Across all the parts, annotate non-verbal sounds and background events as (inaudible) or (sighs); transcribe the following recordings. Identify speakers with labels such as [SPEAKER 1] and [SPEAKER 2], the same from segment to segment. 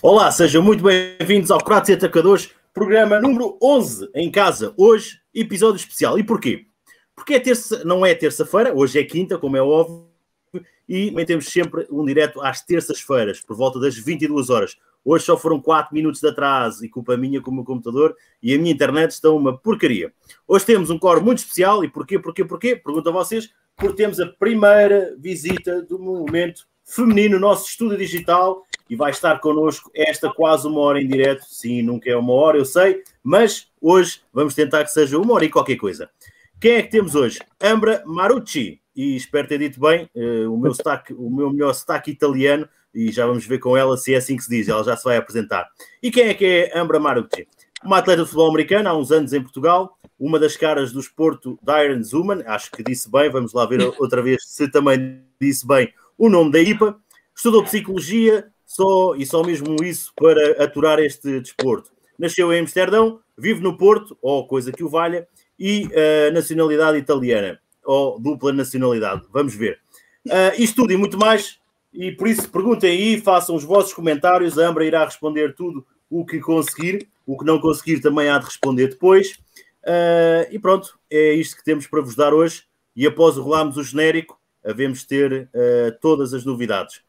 [SPEAKER 1] Olá, sejam muito bem-vindos ao Pratos e Atacadores, programa número 11 em casa. Hoje, episódio especial. E porquê? Porque é terça, não é terça-feira, hoje é quinta, como é óbvio, e também temos sempre um direto às terças-feiras, por volta das 22 horas. Hoje só foram 4 minutos de atraso e culpa minha com o meu computador e a minha internet estão uma porcaria. Hoje temos um coro muito especial e porquê, porquê, porquê? Pergunto a vocês, porque temos a primeira visita do movimento feminino no nosso estúdio digital e vai estar connosco esta quase uma hora em direto. Sim, nunca é uma hora, eu sei, mas hoje vamos tentar que seja uma hora e qualquer coisa. Quem é que temos hoje? Ambra Marucci, e espero ter dito bem uh, o, meu sotaque, o meu melhor sotaque italiano, e já vamos ver com ela se é assim que se diz, ela já se vai apresentar. E quem é que é Ambra Marucci? Uma atleta de futebol americano, há uns anos em Portugal, uma das caras do esporto da Iron Zuman, acho que disse bem, vamos lá ver outra vez se também disse bem o nome da IPA, estudou psicologia, só e só mesmo isso para aturar este desporto. Nasceu em Amsterdão, vive no Porto, ou coisa que o valha, e uh, nacionalidade italiana, ou dupla nacionalidade. Vamos ver. Uh, isto tudo e muito mais, e por isso perguntem aí, façam os vossos comentários. A Ambra irá responder tudo o que conseguir, o que não conseguir também há de responder depois. Uh, e pronto, é isto que temos para vos dar hoje. E após rolarmos o genérico, havemos ter uh, todas as novidades.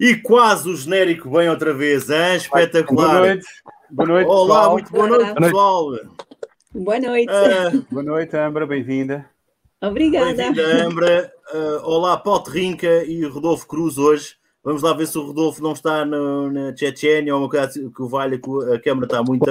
[SPEAKER 1] E quase o genérico vem outra vez, hein? espetacular.
[SPEAKER 2] Boa noite. Boa noite
[SPEAKER 1] Olá,
[SPEAKER 2] pessoal.
[SPEAKER 1] muito boa noite, pessoal.
[SPEAKER 3] Boa noite.
[SPEAKER 1] Uh,
[SPEAKER 2] boa noite, Ambra, bem-vinda.
[SPEAKER 3] Obrigada.
[SPEAKER 1] Bem-vinda, Ambra. Uh, olá, Pote Rinca e Rodolfo Cruz hoje. Vamos lá ver se o Rodolfo não está no, na Chechênia ou uma coisa assim, que o valha, que a câmara está muito,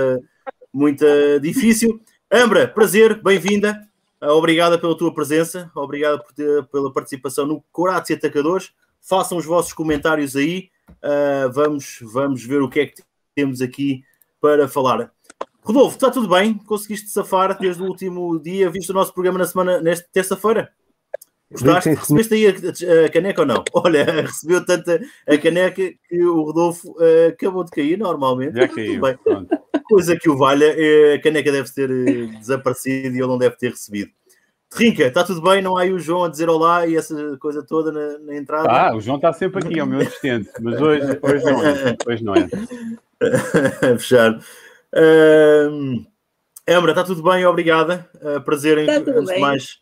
[SPEAKER 1] muito difícil. Ambra, prazer, bem-vinda. Uh, obrigada pela tua presença, obrigada pela participação no Corates e Atacadores façam os vossos comentários aí. Uh, vamos, vamos ver o que é que temos aqui para falar. Rodolfo, está tudo bem? Conseguiste safar desde o último dia? Viste o nosso programa na semana, nesta terça-feira? Gostaste? Recebeste aí a, a, caneca ou não? (laughs) Olha, recebeu tanta a caneca que o Rodolfo uh, acabou de cair normalmente.
[SPEAKER 2] Já caiu. Bem.
[SPEAKER 1] Coisa que o valha, uh, a caneca deve ter desaparecido e ele não deve ter recebido. Rinca, está tudo bem? Não há aí o João a dizer olá e essa coisa toda na, na entrada?
[SPEAKER 2] Ah, o João está sempre aqui, é o meu assistente, mas hoje, hoje não é. Hoje não é. (laughs)
[SPEAKER 1] Fechado. Uh, Embra, está tudo bem? Obrigada. Uh, prazer, em, antes de mais,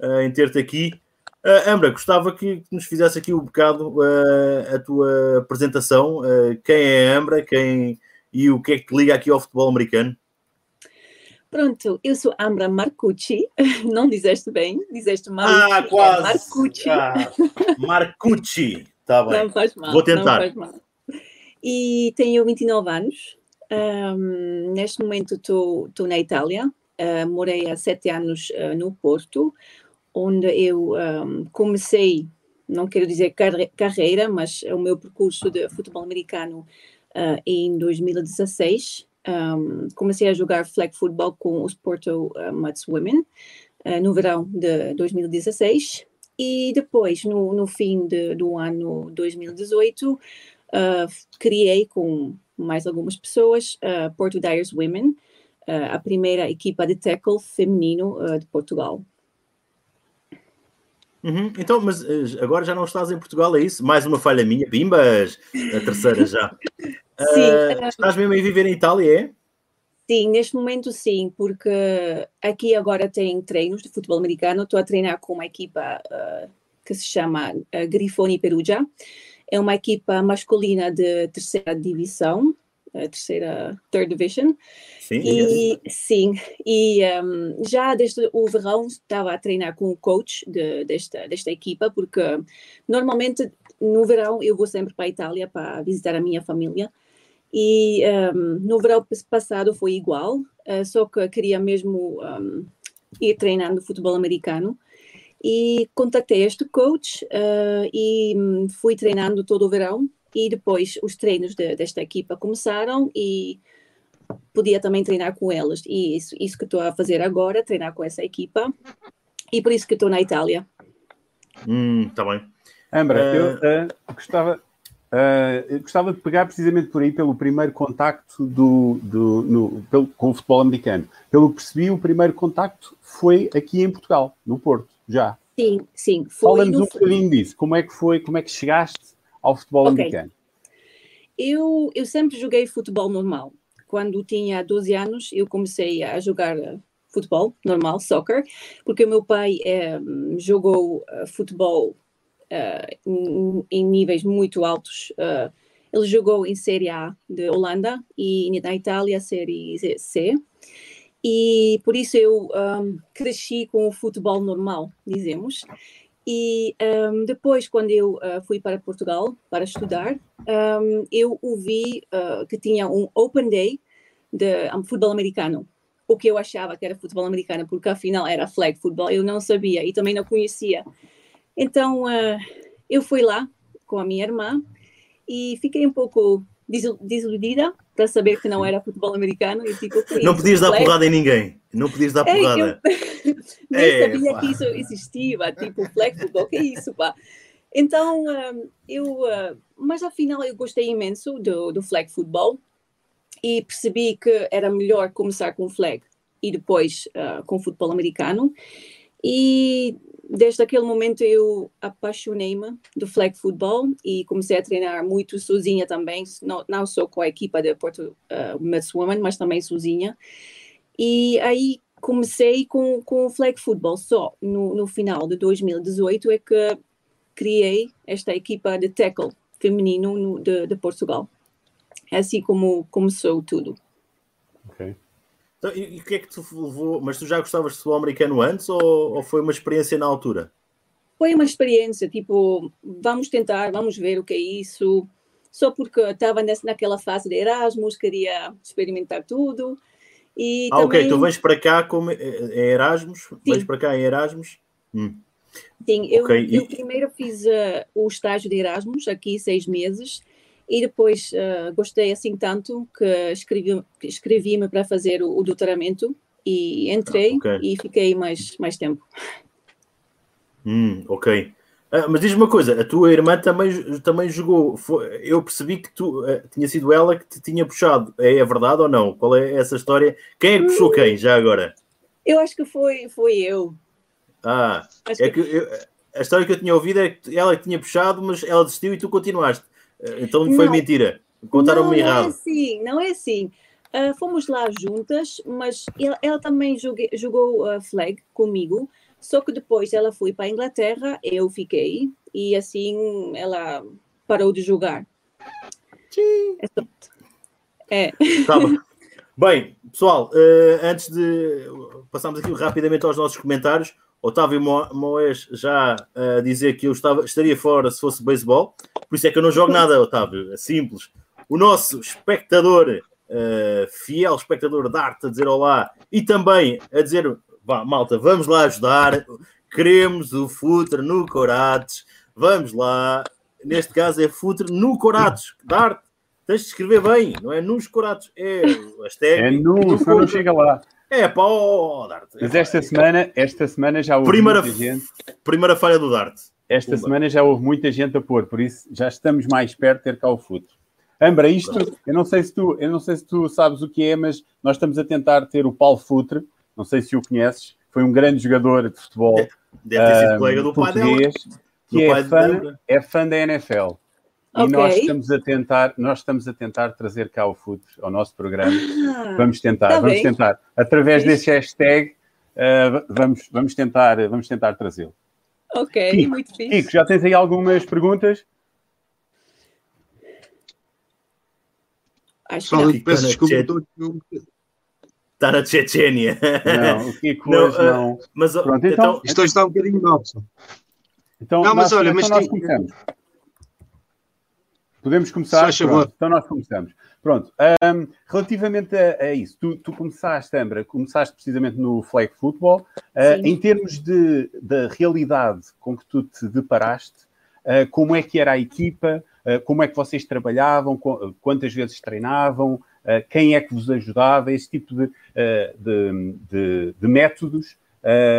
[SPEAKER 1] uh, em ter-te aqui. Uh, Ambra, gostava que nos fizesse aqui um bocado uh, a tua apresentação. Uh, quem é a Ambra quem, e o que é que liga aqui ao futebol americano?
[SPEAKER 3] Pronto, eu sou Ambra Marcucci, (laughs) não dizeste bem, dizeste mal.
[SPEAKER 1] Ah, quase!
[SPEAKER 3] Marcucci.
[SPEAKER 1] Ah, Marcucci, está (laughs) bem.
[SPEAKER 3] Não faz mal.
[SPEAKER 1] Vou tentar.
[SPEAKER 3] E tenho 29 anos. Um, neste momento estou na Itália. Uh, morei há sete anos uh, no Porto, onde eu um, comecei, não quero dizer carreira, mas o meu percurso de futebol americano uh, em 2016 um, comecei a jogar flag football com os Porto uh, Mats Women uh, no verão de 2016 e depois, no, no fim de, do ano 2018, uh, criei com mais algumas pessoas Porto Dyers Women, a primeira equipa de tackle feminino de Portugal.
[SPEAKER 1] Uhum. Então, mas agora já não estás em Portugal, é isso? Mais uma falha minha, bimbas! A terceira já. (laughs)
[SPEAKER 3] Sim.
[SPEAKER 1] Uh, estás mesmo a viver em Itália, é?
[SPEAKER 3] Sim, neste momento sim, porque aqui agora tem treinos de futebol americano. Estou a treinar com uma equipa uh, que se chama uh, Grifoni Perugia. É uma equipa masculina de terceira divisão, uh, terceira, third division.
[SPEAKER 1] Sim,
[SPEAKER 3] e, sim, e um, já desde o verão estava a treinar com o coach de, desta, desta equipa, porque normalmente no verão eu vou sempre para a Itália para visitar a minha família. E um, no verão passado foi igual, uh, só que queria mesmo um, ir treinando futebol americano. E contactei este coach uh, e hum, fui treinando todo o verão. E depois os treinos de, desta equipa começaram e podia também treinar com elas. E isso, isso que estou a fazer agora, treinar com essa equipa. E por isso que estou na Itália.
[SPEAKER 1] Hum, tá bem.
[SPEAKER 2] Ambra, uh... eu uh, gostava, uh, gostava de pegar precisamente por aí pelo primeiro contacto do, do, no, pelo, com o futebol americano. Pelo que percebi, o primeiro contacto foi aqui em Portugal, no Porto, já.
[SPEAKER 3] Sim, sim.
[SPEAKER 2] Fala-nos um bocadinho disso. Como é que foi, como é que chegaste ao futebol okay. americano?
[SPEAKER 3] Eu, eu sempre joguei futebol normal. Quando tinha 12 anos, eu comecei a jogar futebol normal, soccer, porque o meu pai é, jogou uh, futebol uh, em, em, níveis muito altos. Uh, ele jogou em Série A de Holanda e na Itália Série C. E por isso eu um, cresci com o futebol normal, dizemos. E um, depois, quando eu uh, fui para Portugal para estudar, um, eu ouvi uh, que tinha um Open Day de um, futebol americano. O que eu achava que era futebol americano, porque afinal era flag football, eu não sabia e também não conhecia. Então, uh, eu fui lá com a minha irmã e fiquei um pouco desiludida para saber que não era futebol americano. E tipo,
[SPEAKER 1] não podias dar porrada em ninguém. Não podias dar porrada.
[SPEAKER 3] É, eu (laughs) nem é, sabia pá. que isso existia, tipo flag football, que é isso, pá. Então, um, eu, uh, mas afinal eu gostei imenso do, do flag football e percebi que era melhor começar com flag e depois uh, com futebol americano. E desde aquele momento eu apaixonei-me do flag football e comecei a treinar muito sozinha também, não, não só com a equipa de Porto uh, Mets Women, mas também sozinha. E aí comecei com, com o flag football só no, no final de 2018 é que criei esta equipa de tackle feminino no, de, de Portugal. É assim como começou tudo.
[SPEAKER 1] Então, e, o que é que tu levou? Mas tu já gostavas de futebol americano antes ou, ou foi uma experiência na altura?
[SPEAKER 3] Foi uma experiência, tipo, vamos tentar, vamos ver o que é isso. Só porque estava naquela fase de Erasmus, queria experimentar tudo. E
[SPEAKER 1] ah, também... ok, tu vens para cá como é Erasmus, Sim. vens para cá em Erasmus. Hum.
[SPEAKER 3] Sim, eu, okay. eu primeiro fiz uh, o estágio de Erasmus, aqui seis meses, e depois uh, gostei assim tanto que escrevi-me escrevi para fazer o, o, doutoramento e entrei ah, okay. e fiquei mais, mais tempo.
[SPEAKER 1] Hum, ok. Ah, mas diz uma coisa, a tua irmã também, também jogou. Foi, eu percebi que tu uh, tinha sido ela que te tinha puxado. É, é, verdade ou não? Qual é essa história? Quem é que puxou hum, quem, já agora?
[SPEAKER 3] Eu acho que foi, foi eu.
[SPEAKER 1] Ah, acho é que, que eu, a história que eu tinha ouvido é que ela tinha puxado, mas ela desistiu e tu continuaste. Então foi não, mentira. Contaram-me errado.
[SPEAKER 3] Não é assim, não é assim. Uh, fomos lá juntas, mas ela, ela também jogue, jogou uh, flag comigo, só que depois ela foi para a Inglaterra, eu fiquei, e assim ela parou de jogar.
[SPEAKER 1] Sim.
[SPEAKER 3] É.
[SPEAKER 1] Tá bem. bem, pessoal, uh, antes de passarmos aqui rapidamente aos nossos comentários, Otávio Moés já a dizer que eu estava, estaria fora se fosse beisebol, por isso é que eu não jogo nada, Otávio, é simples. O nosso espectador, uh, fiel espectador de arte, a dizer olá e também a dizer, vá, malta, vamos lá ajudar, queremos o futre no Corates, vamos lá, neste caso é futre no Corates, de arte, tens de escrever bem, não é nos Corates, é.
[SPEAKER 2] É no, senão não chega lá.
[SPEAKER 1] É pá, oh, Dart.
[SPEAKER 2] Mas esta semana, esta semana já houve
[SPEAKER 1] primeira,
[SPEAKER 2] muita gente.
[SPEAKER 1] Primeira falha do Dart.
[SPEAKER 2] Esta Pumba. semana já houve muita gente a pôr, por isso já estamos mais perto de ter cá o futuro. Ambra, isto, eu não sei se tu, eu não sei se tu sabes o que é, mas nós estamos a tentar ter o Paulo Futre, não sei se o conheces, foi um grande jogador de futebol.
[SPEAKER 1] Deve ter sido um, colega do pai dela.
[SPEAKER 2] Que é fã, é fã da NFL. E okay. nós estamos a tentar, nós estamos a tentar trazer cá o FUT ao nosso programa. Ah, vamos tentar, tá vamos bem. tentar. Através é desse hashtag, uh, vamos, vamos tentar, vamos tentar trazê-lo.
[SPEAKER 3] Ok, Kiko, muito fixe.
[SPEAKER 2] Kiko, já tens aí algumas perguntas?
[SPEAKER 3] Acho que não.
[SPEAKER 1] Peço desculpa. Está na Chechênia.
[SPEAKER 2] Não, o Kiko não, hoje não. Uh,
[SPEAKER 1] mas, Pronto, então, então,
[SPEAKER 4] isto hoje está um bocadinho mal,
[SPEAKER 2] Então, não, mas nós, olha, então mas nós começamos. Podemos começar? Então nós começamos. Pronto, um, relativamente a, a isso, tu, tu, começaste, Ambra, começaste precisamente no flag football. Uh, em termos de, da realidade com que tu te deparaste, uh, como é que era a equipa, uh, como é que vocês trabalhavam, quantas vezes treinavam, quem é que vos ajudava, esse tipo de, de, de, de métodos.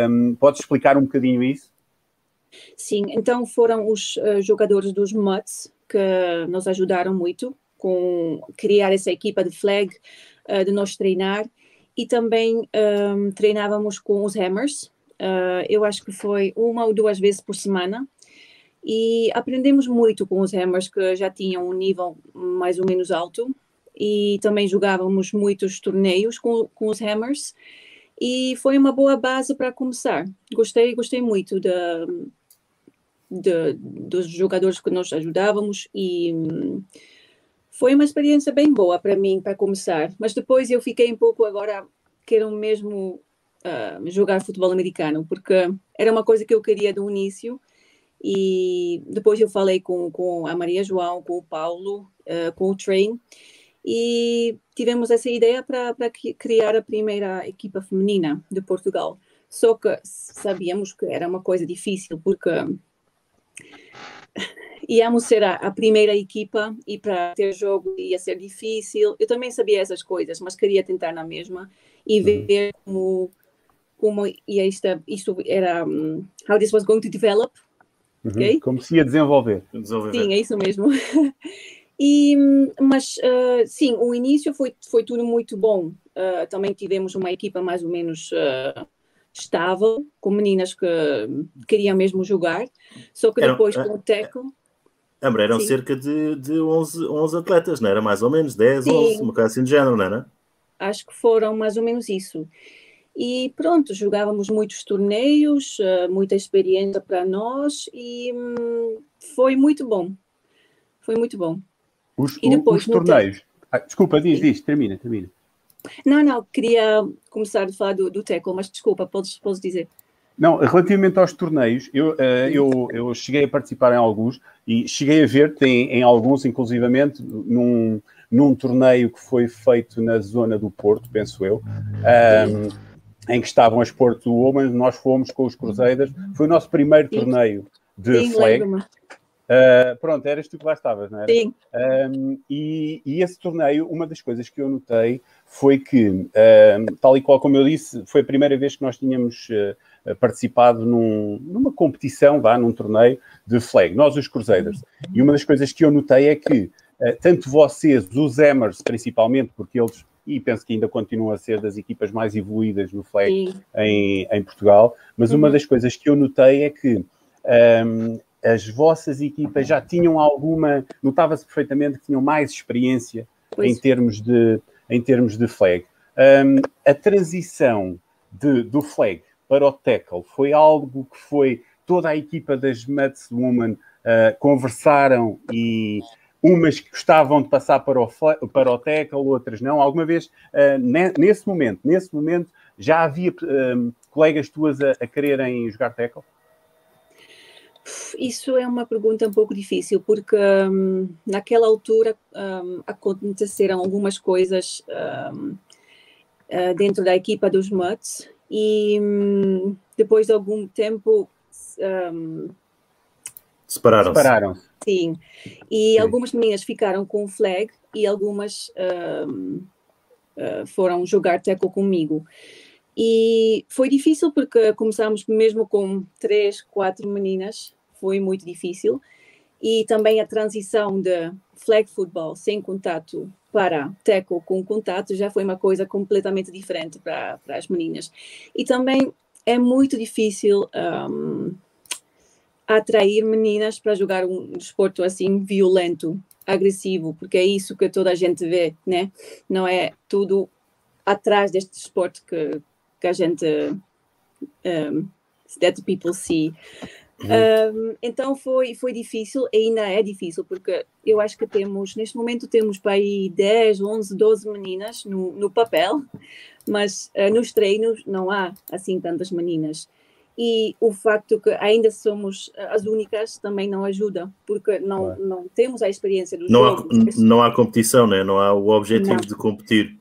[SPEAKER 2] Um, podes explicar um bocadinho isso?
[SPEAKER 3] Sim, então foram os jogadores dos Mutts que nos ajudaram muito com criar essa equipa de flag, uh, de nós treinar e também um, ehm, treinávamos com os hammers. Uh, eu acho que foi uma ou duas vezes por semana e aprendemos muito com os hammers que já tinham um nível mais ou menos alto e também jogávamos muitos torneios com, com os hammers e foi uma boa base para começar. Gostei, gostei muito de, de, dos jogadores que nós ajudávamos e foi uma experiência bem boa para mim, para começar. Mas depois eu fiquei um pouco agora, quero mesmo uh, jogar futebol americano, porque era uma coisa que eu queria do início. E depois eu falei com, com a Maria João, com o Paulo, uh, com o Train, e tivemos essa ideia para criar a primeira equipa feminina de Portugal. Só que sabíamos que era uma coisa difícil, porque íamos ser a, a, primeira equipa e para ter jogo ia ser difícil. Eu também sabia essas coisas, mas queria tentar na mesma e uhum. ver como como ia isto, isto era um, how this was going to develop.
[SPEAKER 2] Uhum. Okay? Como se ia desenvolver.
[SPEAKER 3] desenvolver. Sim, é isso mesmo. (laughs) e, mas uh, sim, o início foi, foi tudo muito bom. Uh, também tivemos uma equipa mais ou menos uh, estável, com meninas que queriam mesmo jogar, só que depois com o Teco.
[SPEAKER 1] Ambra, eram Sim. cerca de, de 11, 11 atletas, não era? Mais ou menos, 10, Sim. 11, uma coisa assim de género, não era?
[SPEAKER 3] Acho que foram mais ou menos isso. E pronto, jogávamos muitos torneios, eh, muita experiência para nós e hum, foi muito bom. Foi muito bom.
[SPEAKER 2] Os, e depois, os torneios. Ah, desculpa, diz, diz, termina, termina.
[SPEAKER 3] Não, não, queria começar a falar do, do Teco, mas desculpa, podes, podes dizer.
[SPEAKER 2] Não, relativamente aos torneios, eu, uh, eu, eu cheguei a participar em alguns e cheguei a ver em, em alguns, inclusivamente, num, num torneio que foi feito na zona do Porto, penso eu, um, em que estavam as Porto Women, nós fomos com os Crusaders, foi o nosso primeiro torneio de Sim, flag. Uh, pronto, eras tu que lá estavas, não era?
[SPEAKER 3] Sim.
[SPEAKER 2] Um, e, e, esse torneio, uma das coisas que eu notei foi que, um, tal e qual como eu disse, foi a primeira vez que nós tínhamos uh, participado num, numa competição, vá, num torneio de flag, nós os Crusaders. E uma das coisas que eu notei é que uh, tanto vocês, os Emers principalmente, porque eles, e penso que ainda continuam a ser das equipas mais evoluídas no flag em, em, Portugal, mas uhum. uma das coisas que eu notei é que um, as vossas equipas já tinham alguma, notava-se perfeitamente que tinham mais experiência em termos de, em termos de flag. Um, a transição de, do flag para o tackle. Foi algo que foi toda a equipa das Mets Woman uh, conversaram e umas que gostavam de passar para o, para o tackle, outras não. Alguma vez, uh, nesse momento, nesse momento, já havia uh, colegas tuas a, a quererem jogar tackle?
[SPEAKER 3] Isso é uma pergunta um pouco difícil, porque um, naquela altura um, aconteceram algumas coisas um, uh, dentro da equipa dos Mutts e hum, depois de algum tempo um,
[SPEAKER 1] separaram-se. Separaram
[SPEAKER 3] Sim, e Sim. algumas meninas ficaram com o flag e algumas um, uh, foram jogar teco comigo. E foi difícil porque começámos mesmo com três, quatro meninas, foi muito difícil. E também a transição de flag football sem contato para teco com contato já foi uma coisa completamente diferente para, para as meninas. E também é muito difícil um, atrair meninas para jogar um desporto assim violento, agressivo, porque é isso que toda a gente vê, né? Não é tudo atrás deste desporto que, que a gente um, that people see. Uhum. Um, então foi, foi difícil, ainda é difícil, porque eu acho que temos, neste momento temos para aí 10, 11, 12 meninas no, no papel, mas uh, nos treinos não há assim tantas meninas. e o facto que ainda somos as únicas também não ajuda, porque não, não temos a experiência do
[SPEAKER 1] não
[SPEAKER 3] jogo.
[SPEAKER 1] Há, não há competição, né? não há o objetivo não. de competir.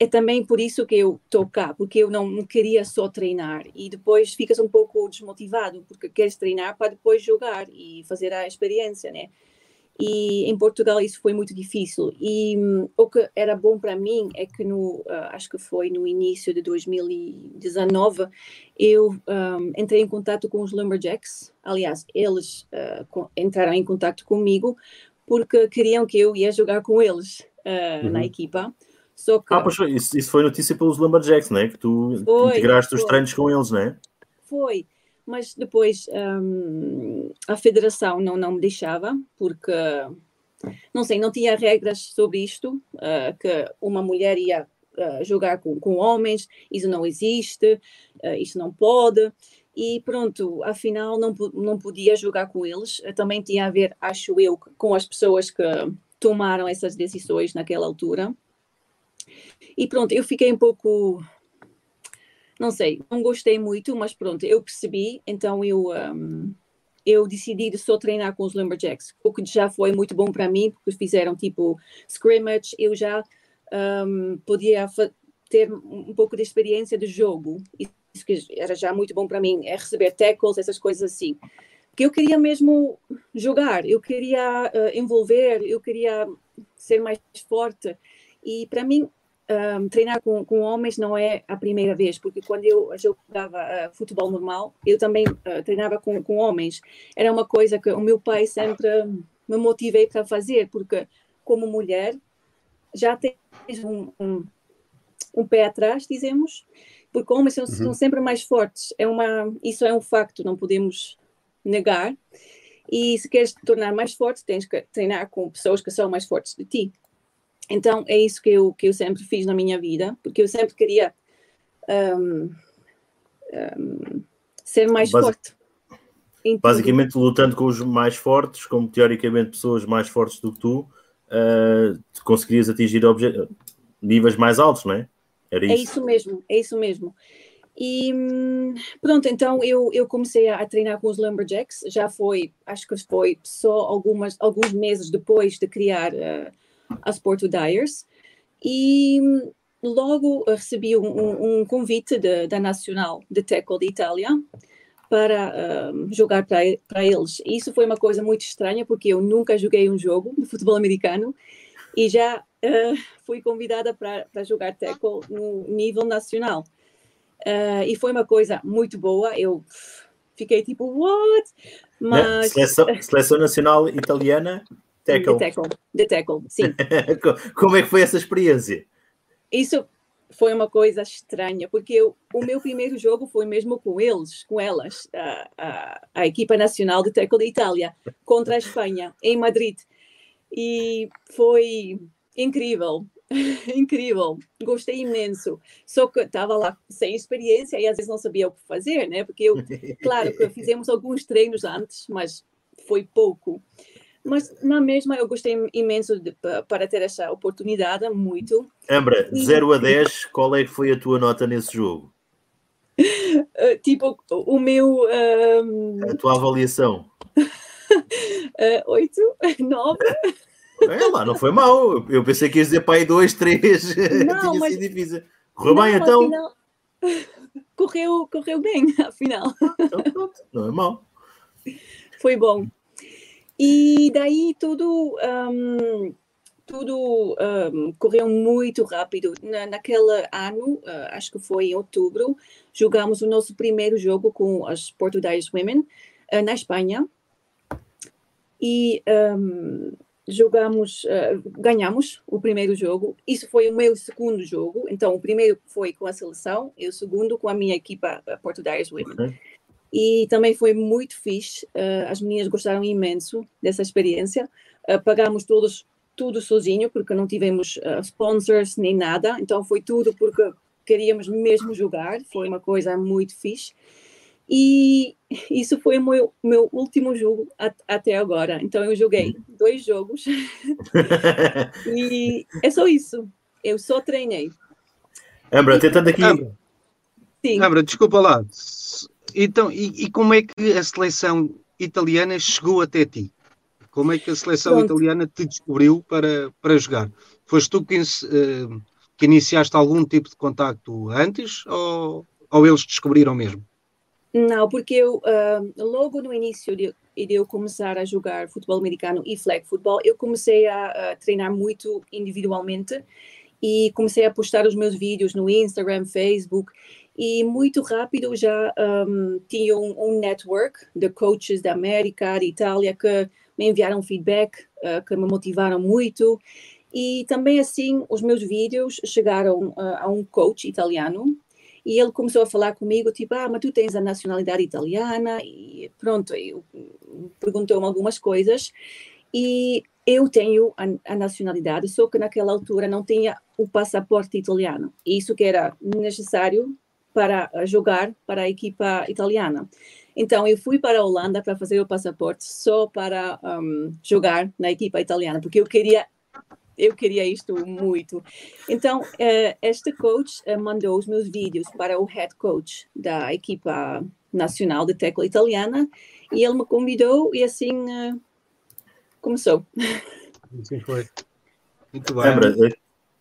[SPEAKER 3] É também por isso que eu estou cá, porque eu não queria só treinar e depois ficas um pouco desmotivado, porque queres treinar para depois jogar e fazer a experiência, né? E em Portugal isso foi muito difícil. E um, o que era bom para mim é que no, uh, acho que foi no início de 2019, eu um, entrei em contato com os Lumberjacks. Aliás, eles uh, entraram em contato comigo porque queriam que eu ia jogar com eles uh, uhum. na equipa.
[SPEAKER 1] Ah, pois foi. Isso, isso, foi notícia pelos Lumberjacks, não é? Que tu foi, integraste foi. os treinos com eles, não é?
[SPEAKER 3] Foi mas depois um, a federação não, não me deixava, porque, não sei, não tinha regras sobre isto, uh, que uma mulher ia uh, jogar com, com homens, isso não existe, uh, isso não pode, e pronto, afinal não, não podia jogar com eles, também tinha a ver, acho eu, com as pessoas que tomaram essas decisões naquela altura. E pronto, eu fiquei um pouco não sei, não gostei muito, mas pronto, eu percebi, então eu, um, eu decidi de só treinar com os Lumberjacks, o que já foi muito bom para mim, porque fizeram tipo scrimmage, eu já um, podia ter um pouco de experiência de jogo, isso que era já muito bom para mim, é receber tackles, essas coisas assim. Porque eu queria mesmo jogar, eu queria uh, envolver, eu queria ser mais forte. E para mim, um, treinar com, com, homens não é a primeira vez, porque quando eu jogava uh, futebol normal, eu também uh, treinava com, com, homens. Era uma coisa que o meu pai sempre me motivei para fazer, porque como mulher já tens um, um, um pé atrás, dizemos, porque homens são, uhum. são, sempre mais fortes. É uma, isso é um facto, não podemos negar. E se queres te tornar mais forte, tens que treinar com pessoas que são mais fortes de ti. Então é isso que eu, que eu sempre fiz na minha vida, porque eu sempre queria um, um, ser mais Basic, forte.
[SPEAKER 1] Basicamente lutando com os mais fortes, como teoricamente pessoas mais fortes do que tu, uh, conseguirias atingir níveis mais altos, não é?
[SPEAKER 3] Era é isso. É isso mesmo, é isso mesmo. E hum, pronto, então eu, eu comecei a, a, treinar com os Lumberjacks, já foi, acho que foi só algumas, alguns meses depois de criar uh, as Porto Dyers e logo recebi um, um convite de, da Nacional de Tackle de Itália para um, jogar para eles. Isso foi uma coisa muito estranha porque eu nunca joguei um jogo de futebol americano e já uh, fui convidada para, para jogar tackle no nível nacional. Uh, e foi uma coisa muito boa. Eu fiquei tipo, what?
[SPEAKER 1] Mas... Seleção, seleção nacional italiana
[SPEAKER 3] Tackle. De tackle, de tackle, sim. (laughs)
[SPEAKER 1] Como é que foi essa experiência?
[SPEAKER 3] Isso foi uma coisa estranha, porque eu, o meu primeiro jogo foi mesmo com eles, com elas, a, a, a equipa nacional de tackle da Itália, contra a Espanha, em Madrid. E foi incrível, (laughs) incrível, gostei imenso. Só que estava lá sem experiência e às vezes não sabia o que fazer, né? Porque eu, claro que (laughs) fizemos alguns treinos antes, mas foi pouco. Mas na mesma eu gostei imenso de, para ter essa oportunidade, muito.
[SPEAKER 1] Ambra, de 0 a 10, qual é que foi a tua nota nesse jogo?
[SPEAKER 3] Uh, (laughs) tipo, o meu. Um...
[SPEAKER 1] A tua avaliação?
[SPEAKER 3] uh, 8, 9.
[SPEAKER 1] É lá, não foi mal. Eu pensei que ias dizer pai 2, 3. Não, Tinha mas... sido difícil. Correu não, bem então? Afinal... (laughs)
[SPEAKER 3] Correu, correu bem, (laughs) afinal.
[SPEAKER 1] Então, pronto, não é mal.
[SPEAKER 3] Foi bom. E daí tudo, um, tudo um, correu muito rápido. Na, naquele ano, uh, acho que foi em outubro, jogamos o nosso primeiro jogo com as Portuguese Women uh, na Espanha. E um, jogamos, uh, ganhamos o primeiro jogo. Isso foi o meu segundo jogo. Então, o primeiro foi com a seleção e o segundo com a minha equipa Portuguese Women. Okay. E também foi muito fixe. Uh, as meninas gostaram imenso dessa experiência. Uh, pagamos todos tudo sozinho, porque não tivemos uh, sponsors nem nada. Então foi tudo porque queríamos mesmo jogar. Foi uma coisa muito fixe. E isso foi o meu, meu último jogo at, até agora. Então eu joguei dois jogos. (laughs) e é só isso. Eu só treinei.
[SPEAKER 1] Ambra, tentando aqui.
[SPEAKER 4] Ambra, Ambra desculpa lá então, e, e, como é que a seleção italiana chegou até ti? Como é que a seleção Pronto. italiana te descobriu para, para jogar? Foste tu que, uh, que iniciaste algum tipo de contacto antes ou, ou eles descobriram mesmo?
[SPEAKER 3] Não, porque eu, uh, logo no início de, de, eu começar a jogar futebol americano e flag football, eu comecei a, a, treinar muito individualmente e comecei a postar os meus vídeos no Instagram, Facebook e muito rápido já um, tinha um, um, network de coaches da América, da Itália, que me enviaram feedback, uh, que me motivaram muito. E também assim, os meus vídeos chegaram uh, a um coach italiano e ele começou a falar comigo, tipo, ah, mas tu tens a nacionalidade italiana e pronto, perguntou-me algumas coisas e eu tenho a, a, nacionalidade, só que naquela altura não tinha o passaporte italiano. Isso que era necessário para jogar para a equipa italiana. Então, eu fui para a Holanda para fazer o passaporte só para um, jogar na equipa italiana, porque eu queria eu queria isto muito. Então, uh, este coach uh, mandou os meus vídeos para o head coach da equipa nacional de tecla italiana e ele me convidou e assim uh, começou.
[SPEAKER 4] Assim foi.
[SPEAKER 1] Muito bem. Lembra,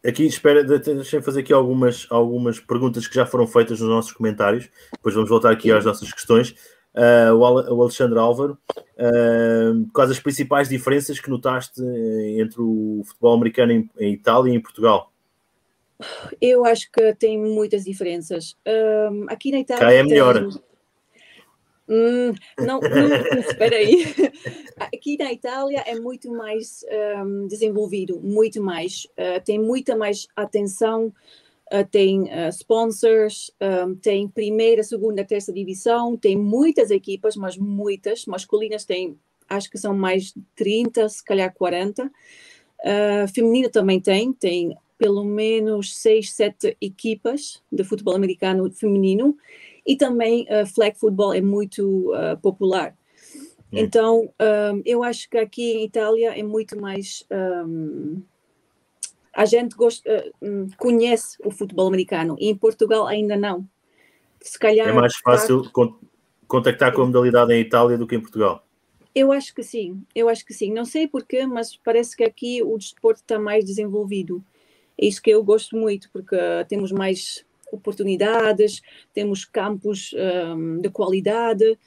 [SPEAKER 1] Aqui, espera, deixem fazer aqui algumas, algumas perguntas que já foram feitas nos nossos comentários. Depois vamos voltar aqui às nossas questões. Uh, o Alexandre Álvaro, uh, quais as principais diferenças que notaste eh, entre o futebol americano em, em Itália e em Portugal?
[SPEAKER 3] Eu acho que tem muitas diferenças. Um, aqui na Itália.
[SPEAKER 1] Cá é melhor. Tem...
[SPEAKER 3] Hum, não, não, espera aí. (laughs) Aqui na Itália é muito mais um, desenvolvido, muito mais. Uh, tem muita mais atenção, uh, tem uh, sponsors, um, tem primeira, segunda, terceira divisão, tem muitas equipas, mas muitas. Masculinas tem, acho que são mais 30, se calhar 40. feminino também tem, tem pelo menos 6, 7 equipas de futebol americano feminino e também uh, flag football é muito uh, popular. Hum. Então, um, eh, eu acho que aqui em Itália é muito mais. Um, a gente gosta, uh, conhece o futebol americano e em Portugal ainda não.
[SPEAKER 1] Se calhar. É mais fácil tá... contactar com a modalidade em Itália do que em Portugal.
[SPEAKER 3] Eu acho que sim, eu acho que sim. Não sei porquê, mas parece que aqui o desporto está mais desenvolvido. É isso que eu gosto muito, porque temos mais oportunidades, temos campos um, de qualidade,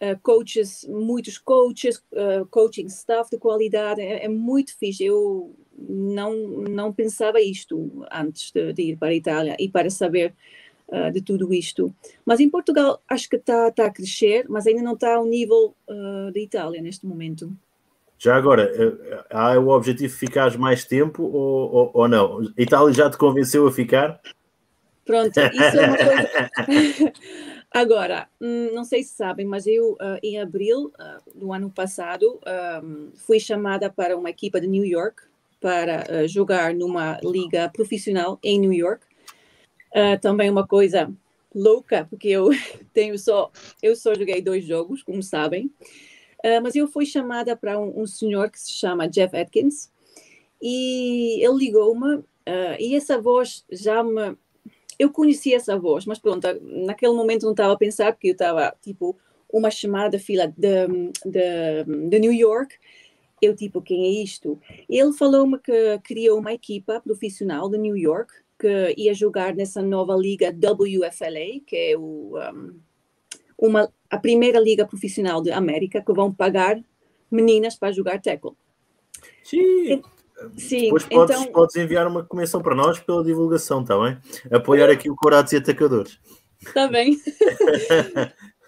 [SPEAKER 3] uh, coaches, muitos coaches, uh, coaching staff de qualidade, é, é, muito fixe. Eu não, não pensava isto antes de, de ir para a Itália e para saber uh, de tudo isto. Mas em Portugal acho que está tá a crescer, mas ainda não está ao nível da Itália neste momento.
[SPEAKER 1] Já agora, há o objetivo de ficares mais tempo ou, ou, ou não? A Itália já te convenceu a ficar?
[SPEAKER 3] Pronto, isso é uma coisa. (laughs) Agora, hum, não sei se sabem, mas eu, uh, em abril uh, do ano passado, um, fui chamada para uma equipa de New York para jogar numa liga profissional em New York. também uma coisa louca, porque eu (laughs) tenho só, eu só joguei dois jogos, como sabem, mas eu fui chamada para um, um senhor que se chama Jeff Atkins e ele ligou-me e essa voz já me eu conhecia essa voz, mas pronto, naquele momento não estava a pensar, porque eu estava, tipo, uma chamada fila de, de, de New York, eu, tipo, quem é isto? Ele falou-me que criou uma equipa profissional de New York, que ia jogar nessa nova liga WFLA, que é o, um, uma, a primeira liga profissional da América, que vão pagar meninas para jogar tackle.
[SPEAKER 1] Sim. Sim, Depois podes, então... podes enviar uma comissão para nós pela divulgação, está bem? Apoiar aqui o Corados e Atacadores.
[SPEAKER 3] Está bem.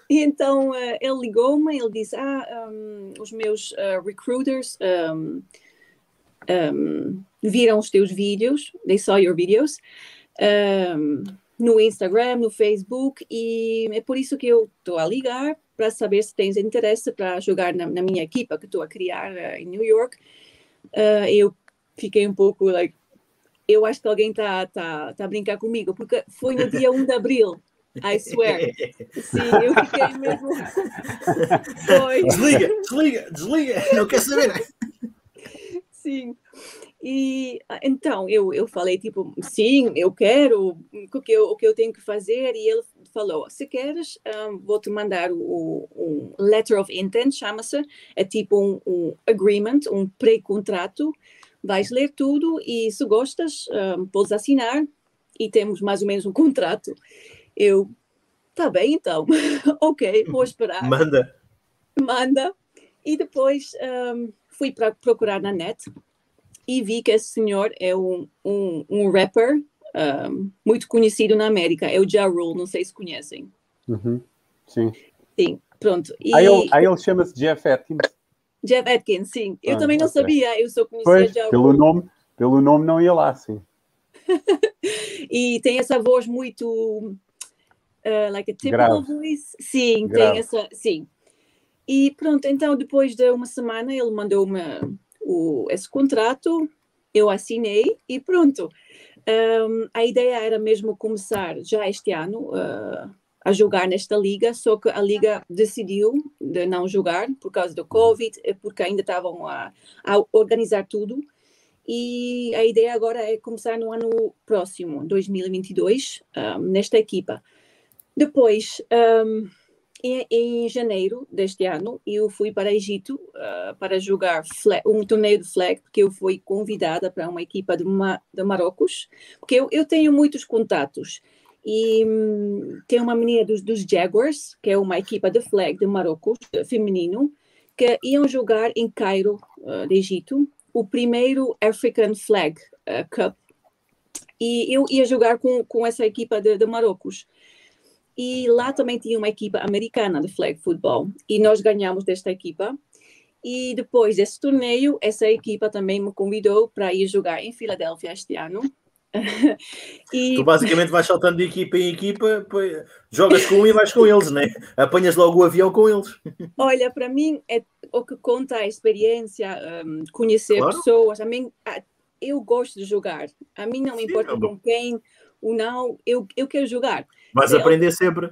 [SPEAKER 3] e (laughs) então uh, ele ligou-me, ele disse: Ah, um, os meus uh, recruiters um, um, viram os teus vídeos, they saw your videos, no Instagram, no Facebook, e é por isso que eu estou a ligar para saber se tens interesse para jogar na, na minha equipa que estou a criar uh, em New York. Uh, eu fiquei um pouco like, eu acho que alguém está tá, tá a brincar comigo, porque foi no dia 1 de abril. I swear. Sim, eu fiquei mesmo. (laughs)
[SPEAKER 1] Foi. Desliga, desliga, desliga, não quer saber.
[SPEAKER 3] Sim. E então eu, eu falei tipo, sim, eu quero, o que eu, o que eu tenho que fazer? E ele falou: se queres, um, vou-te mandar o, um letter of intent, chama-se, é tipo um, um agreement, um pré-contrato. Vais ler tudo e se gostas, um, podes assinar e temos mais ou menos um contrato. Eu, tá bem então, (laughs) ok, vou esperar. (laughs)
[SPEAKER 1] Manda.
[SPEAKER 3] Manda. E depois um, fui para procurar na net e vi que esse senhor é um, um, um rapper um, muito conhecido na América, é o Ja Rule, não sei se conhecem.
[SPEAKER 2] Uhum. Sim.
[SPEAKER 3] Sim, pronto.
[SPEAKER 2] E... Aí ele, ele chama-se Jeff Atkins.
[SPEAKER 3] Jeff Atkins, sim. Eu ah, também não okay. sabia, eu só conhecia
[SPEAKER 2] pois,
[SPEAKER 3] Ja
[SPEAKER 2] pelo Nome, pelo nome não ia lá, sim. (laughs)
[SPEAKER 3] e tem essa voz muito uh, like a typical Grave. voice. Sim, Grave. tem essa, sim. E pronto, então depois de uma semana ele mandou-me esse contrato, eu assinei e pronto. Um, a ideia era mesmo começar já este ano uh, a jogar nesta liga, só que a liga decidiu de não jogar por causa do Covid, porque ainda estavam a, a organizar tudo. E a ideia agora é começar no ano próximo, 2022, um, nesta equipa. Depois, um, em, em, janeiro deste ano, eu fui para Egito uh, para jogar flag, um torneio de flag, porque eu fui convidada para uma equipa de, de Marrocos, porque eu, eu tenho muitos contatos. E um, tem uma menina dos, dos, Jaguars, que é uma equipa de flag de Marrocos, feminino, que iam jogar em Cairo, uh, de Egito, o primeiro African Flag uh, Cup. E eu ia jogar com, com essa equipa de, de Marrocos. E lá também tinha uma equipa americana de flag football. E nós ganhamos desta equipa. E depois desse torneio, essa equipa também me convidou para ir jogar em Filadélfia este ano. (laughs)
[SPEAKER 1] e... Tu basicamente vais saltando de equipa em equipa, jogas com um e vais com eles, né? Apanhas logo o avião com eles. (laughs)
[SPEAKER 3] Olha, para mim é o que conta a experiência, um, conhecer claro. pessoas. A mim, eu gosto de jogar. A mim não me importa com quem ou não, eu, eu quero jogar.
[SPEAKER 1] Vais aprender sempre.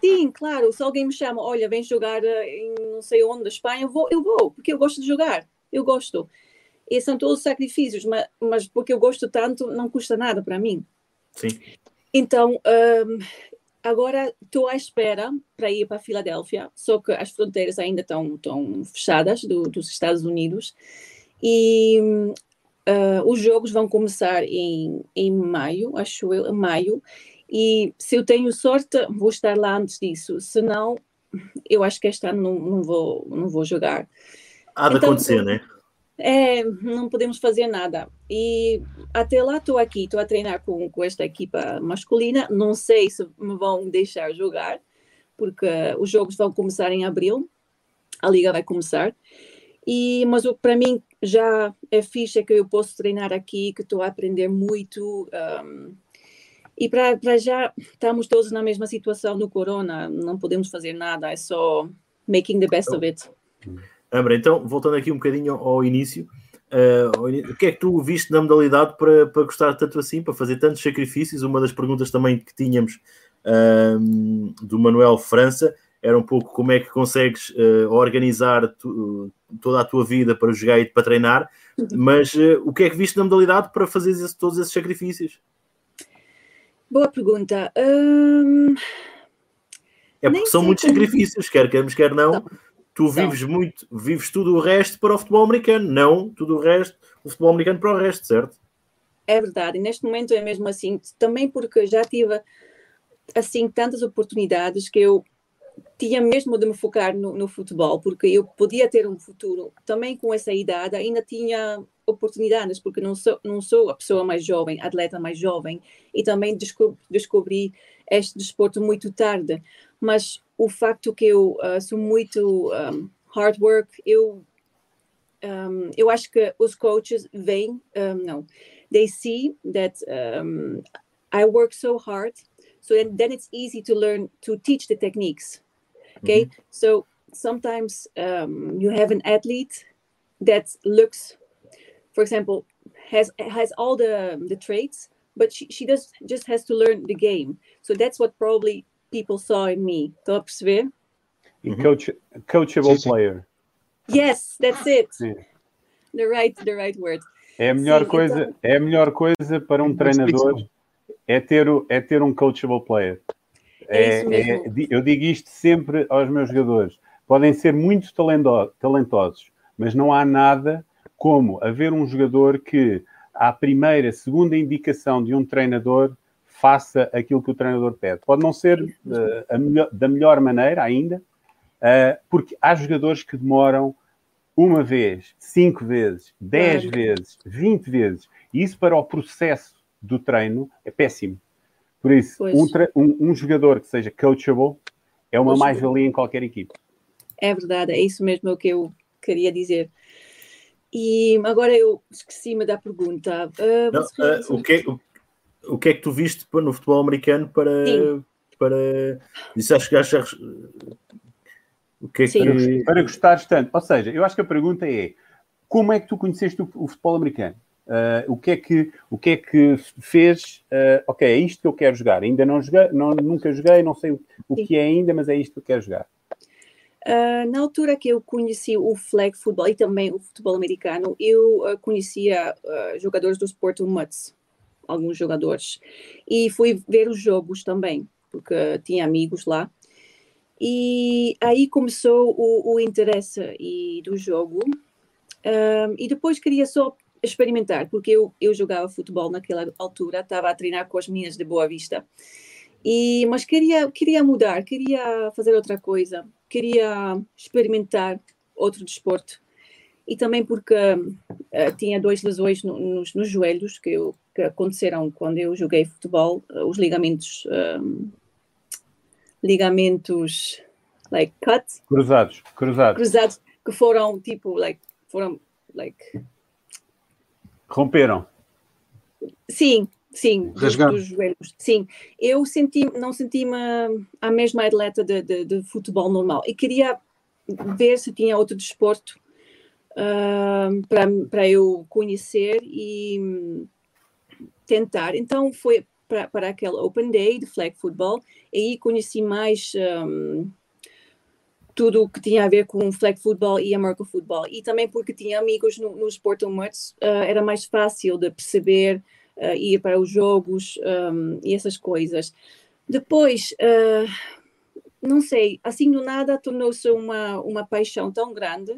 [SPEAKER 3] Sim, claro. Se alguém me chama, olha, vem jogar eh, em não sei onde, na Espanha, eu vou, eu vou, porque eu gosto de jogar. Eu gosto. E são todos sacrifícios, mas, mas porque eu gosto tanto, não custa nada para mim.
[SPEAKER 1] Sim.
[SPEAKER 3] Então, um, agora estou à espera para ir para a Filadélfia, só que as fronteiras ainda estão, estão fechadas do, dos Estados Unidos. E uh, os jogos vão começar em, em maio, acho eu, maio. E se eu tenho sorte, vou estar lá antes disso. Se não, eu acho que este ano não, não, vou, não vou jogar.
[SPEAKER 1] Há de então, acontecer, né?
[SPEAKER 3] É, não podemos fazer nada. E até lá estou aqui, estou a treinar com, com esta equipa masculina. Não sei se me vão deixar jogar, porque os jogos vão começar em abril, a liga vai começar. E, mas para mim já é fixe é que eu posso treinar aqui, que estou a aprender muito. Um, e para já estamos todos na mesma situação do corona, não podemos fazer nada, é só making the best of it.
[SPEAKER 1] Ambra, então, voltando aqui um bocadinho ao início, uh, o que é que tu viste na modalidade para, para gostar tanto assim, para fazer tantos sacrifícios? Uma das perguntas também que tínhamos do Manuel França era um pouco como é que consegues uh, organizar tu, toda a tua vida para jogar e para treinar, uhum. mas o que é que viste na modalidade para fazer esse, todos esses sacrifícios?
[SPEAKER 3] Boa pergunta. Hum...
[SPEAKER 1] É porque são muitos como... sacrifícios, quer queremos, quer não. não. Tu vives não. muito, vives tudo o resto para o futebol americano, não tudo o resto, o futebol americano para o resto, certo?
[SPEAKER 3] É verdade, e neste momento é mesmo assim, também porque já tive assim tantas oportunidades que eu tinha mesmo de me focar no, no, futebol, porque eu podia ter um futuro também com essa idade, ainda tinha oportunidades, porque não sou, não sou a pessoa mais jovem, atleta mais jovem, e também descobri, descobri este desporto muito tarde. Mas o facto que eu uh, sou muito um, hard work, eu, um, eu acho que os coaches veem, um, não, they see that I work so hard, so then it's easy to learn to teach the techniques. Okay, mm -hmm. so sometimes um, you have an athlete that looks, for example, has has all the the traits, but she, she does just has to learn the game. So that's what probably people saw in me. Estão a perceber?
[SPEAKER 2] Mm -hmm. Coach, coachable player.
[SPEAKER 3] Yes, that's it. The right, the right word.
[SPEAKER 2] É a melhor Sim, coisa, então... é a melhor coisa para um treinador é ter, o, é ter um coachable player. É, é, é eu digo isto sempre aos meus jogadores. Podem ser muito talentosos, mas não há nada como haver um jogador que, à primeira, segunda indicação de um treinador, faça aquilo que o treinador pede. Pode não ser uh, melhor, da melhor maneira ainda, uh, porque há jogadores que demoram uma vez, cinco vezes, dez claro. vezes, vinte vezes. E isso para o processo do treino é péssimo. Por isso, um, um, um, jogador que seja coachable é uma mais-valia em qualquer equipe.
[SPEAKER 3] É verdade, é isso mesmo que eu queria dizer. E agora eu esqueci-me da pergunta. Uh,
[SPEAKER 1] Não, uh, o, que, é, o, o, que é que tu viste no futebol americano para. para isso acho que achas.
[SPEAKER 2] O que é que... Para gostares tanto. Ou seja, eu acho que a pergunta é: como é que tu conheceste o, o futebol americano? Uh, o, que é que, o que é que fez? Uh, ok, é isto que eu quero jogar. Ainda não joguei, não, nunca joguei, não sei o, o que é ainda, mas é isto que eu quero jogar.
[SPEAKER 3] Uh, na altura que eu conheci o flag football e também o futebol americano, eu conhecia jogadores do Sporting Mutts, alguns jogadores, e fui ver os jogos também, porque tinha amigos lá. E aí começou o, o interesse e, do jogo. e depois queria só experimentar, porque eu, eu jogava futebol naquela altura, estava a treinar com as minhas de Boa Vista. E, mas queria, queria mudar, queria fazer outra coisa, queria experimentar outro desporto. E também porque uh, tinha dois lesões no, nos, nos, joelhos que, eu, que, aconteceram quando eu joguei futebol, uh, os ligamentos, um, ligamentos, like cut.
[SPEAKER 2] Cruzados, cruzados.
[SPEAKER 3] Cruzados, que foram tipo, like, foram, like...
[SPEAKER 2] Romperam.
[SPEAKER 3] Sim, Sim, dos, dos, joelhos. Sim, eu senti, não senti-me a mesma atleta de, de, de, futebol normal e queria ver se tinha outro desporto uh, para, para eu conhecer e tentar. Então foi para, para aquele Open Day de flag football e aí conheci mais um, tudo o que tinha a ver com flag football e American football e também porque tinha amigos no, no Sport uh, era mais fácil de perceber uh, ir para os jogos um, e essas coisas. Depois, uh, não sei, assim do nada tornou-se uma, uma paixão tão grande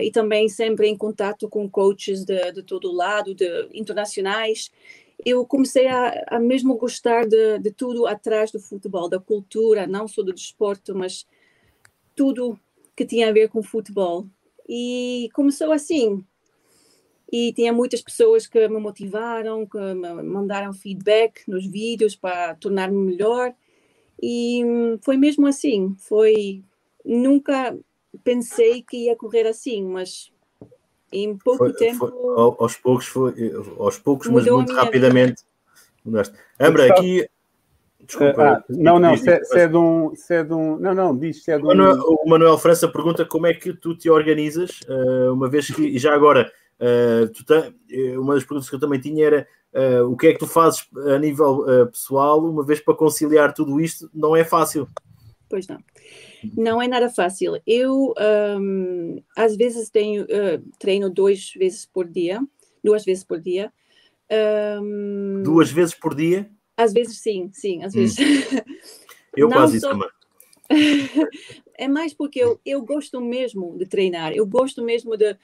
[SPEAKER 3] e também sempre em contato com coaches de, de todo lado, de internacionais. Eu comecei a, a mesmo gostar de, de tudo atrás do futebol, da cultura, não só do desporto, mas tudo que tinha a ver com futebol. E começou assim, e tinha muitas pessoas que me motivaram, que me mandaram feedback nos vídeos para tornar-me melhor e hum, foi mesmo assim, foi nunca pensei que ia correr assim, mas em pouco foi, tempo
[SPEAKER 1] foi, aos poucos foi aos poucos, mas muito rapidamente mudaste. Ambra, aqui
[SPEAKER 2] Desculpa, ah, não, não, se, é, se, é de um, se é de um. Não, não, diz se é de um.
[SPEAKER 1] O Manuel França pergunta como é que tu te organizas, uh, uma vez que, já agora, Uh, tá, uma das perguntas que eu também tinha era uh, o que é que tu fazes a nível uh, pessoal, uma vez para conciliar tudo isto, não é fácil.
[SPEAKER 3] Pois não, não é nada fácil. Eu um, às vezes tenho treino duas vezes por dia, duas vezes por dia. Um,
[SPEAKER 1] duas vezes por dia?
[SPEAKER 3] Às vezes sim, sim, às hum. vezes. (laughs)
[SPEAKER 1] Eu não quase só... isso também. (laughs)
[SPEAKER 3] é mais porque eu, eu gosto mesmo de treinar, eu gosto mesmo de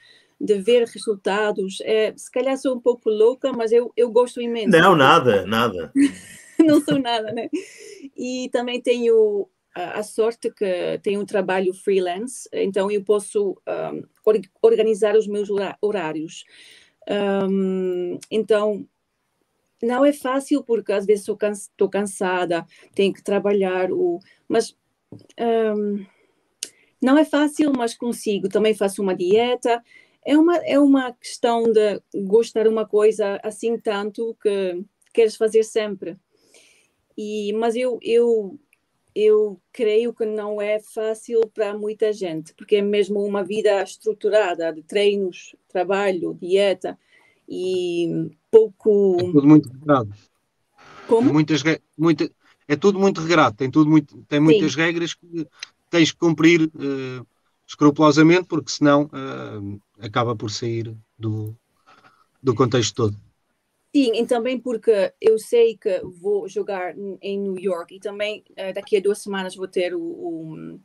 [SPEAKER 3] de ver resultados. É, se calhar sou um pouco louca, mas eu, eu gosto imenso.
[SPEAKER 1] Não, nada, nada. (laughs)
[SPEAKER 3] não sou nada, né? E também tenho a, a sorte que tenho um trabalho freelance, então eu posso um, organizar os meus horários. Um, então, não é fácil porque às vezes estou cansada, tenho que trabalhar, o, mas um, não é fácil, mas consigo. Também faço uma dieta, é uma, é uma questão de gostar uma coisa assim tanto que queres fazer sempre. E, mas eu, eu, eu creio que não é fácil para muita gente, porque é mesmo uma vida estruturada de treinos, trabalho, dieta e pouco.
[SPEAKER 4] É tudo muito regrado. Como? Muitas, muita, é tudo muito regrado, tem, tudo muito, tem muitas Sim. regras que tens que cumprir uh, escrupulosamente, porque senão uh, acaba por sair do, do contexto todo.
[SPEAKER 3] Sim, e também porque eu sei que vou jogar em New York e também uh, daqui a duas semanas vou ter o, o,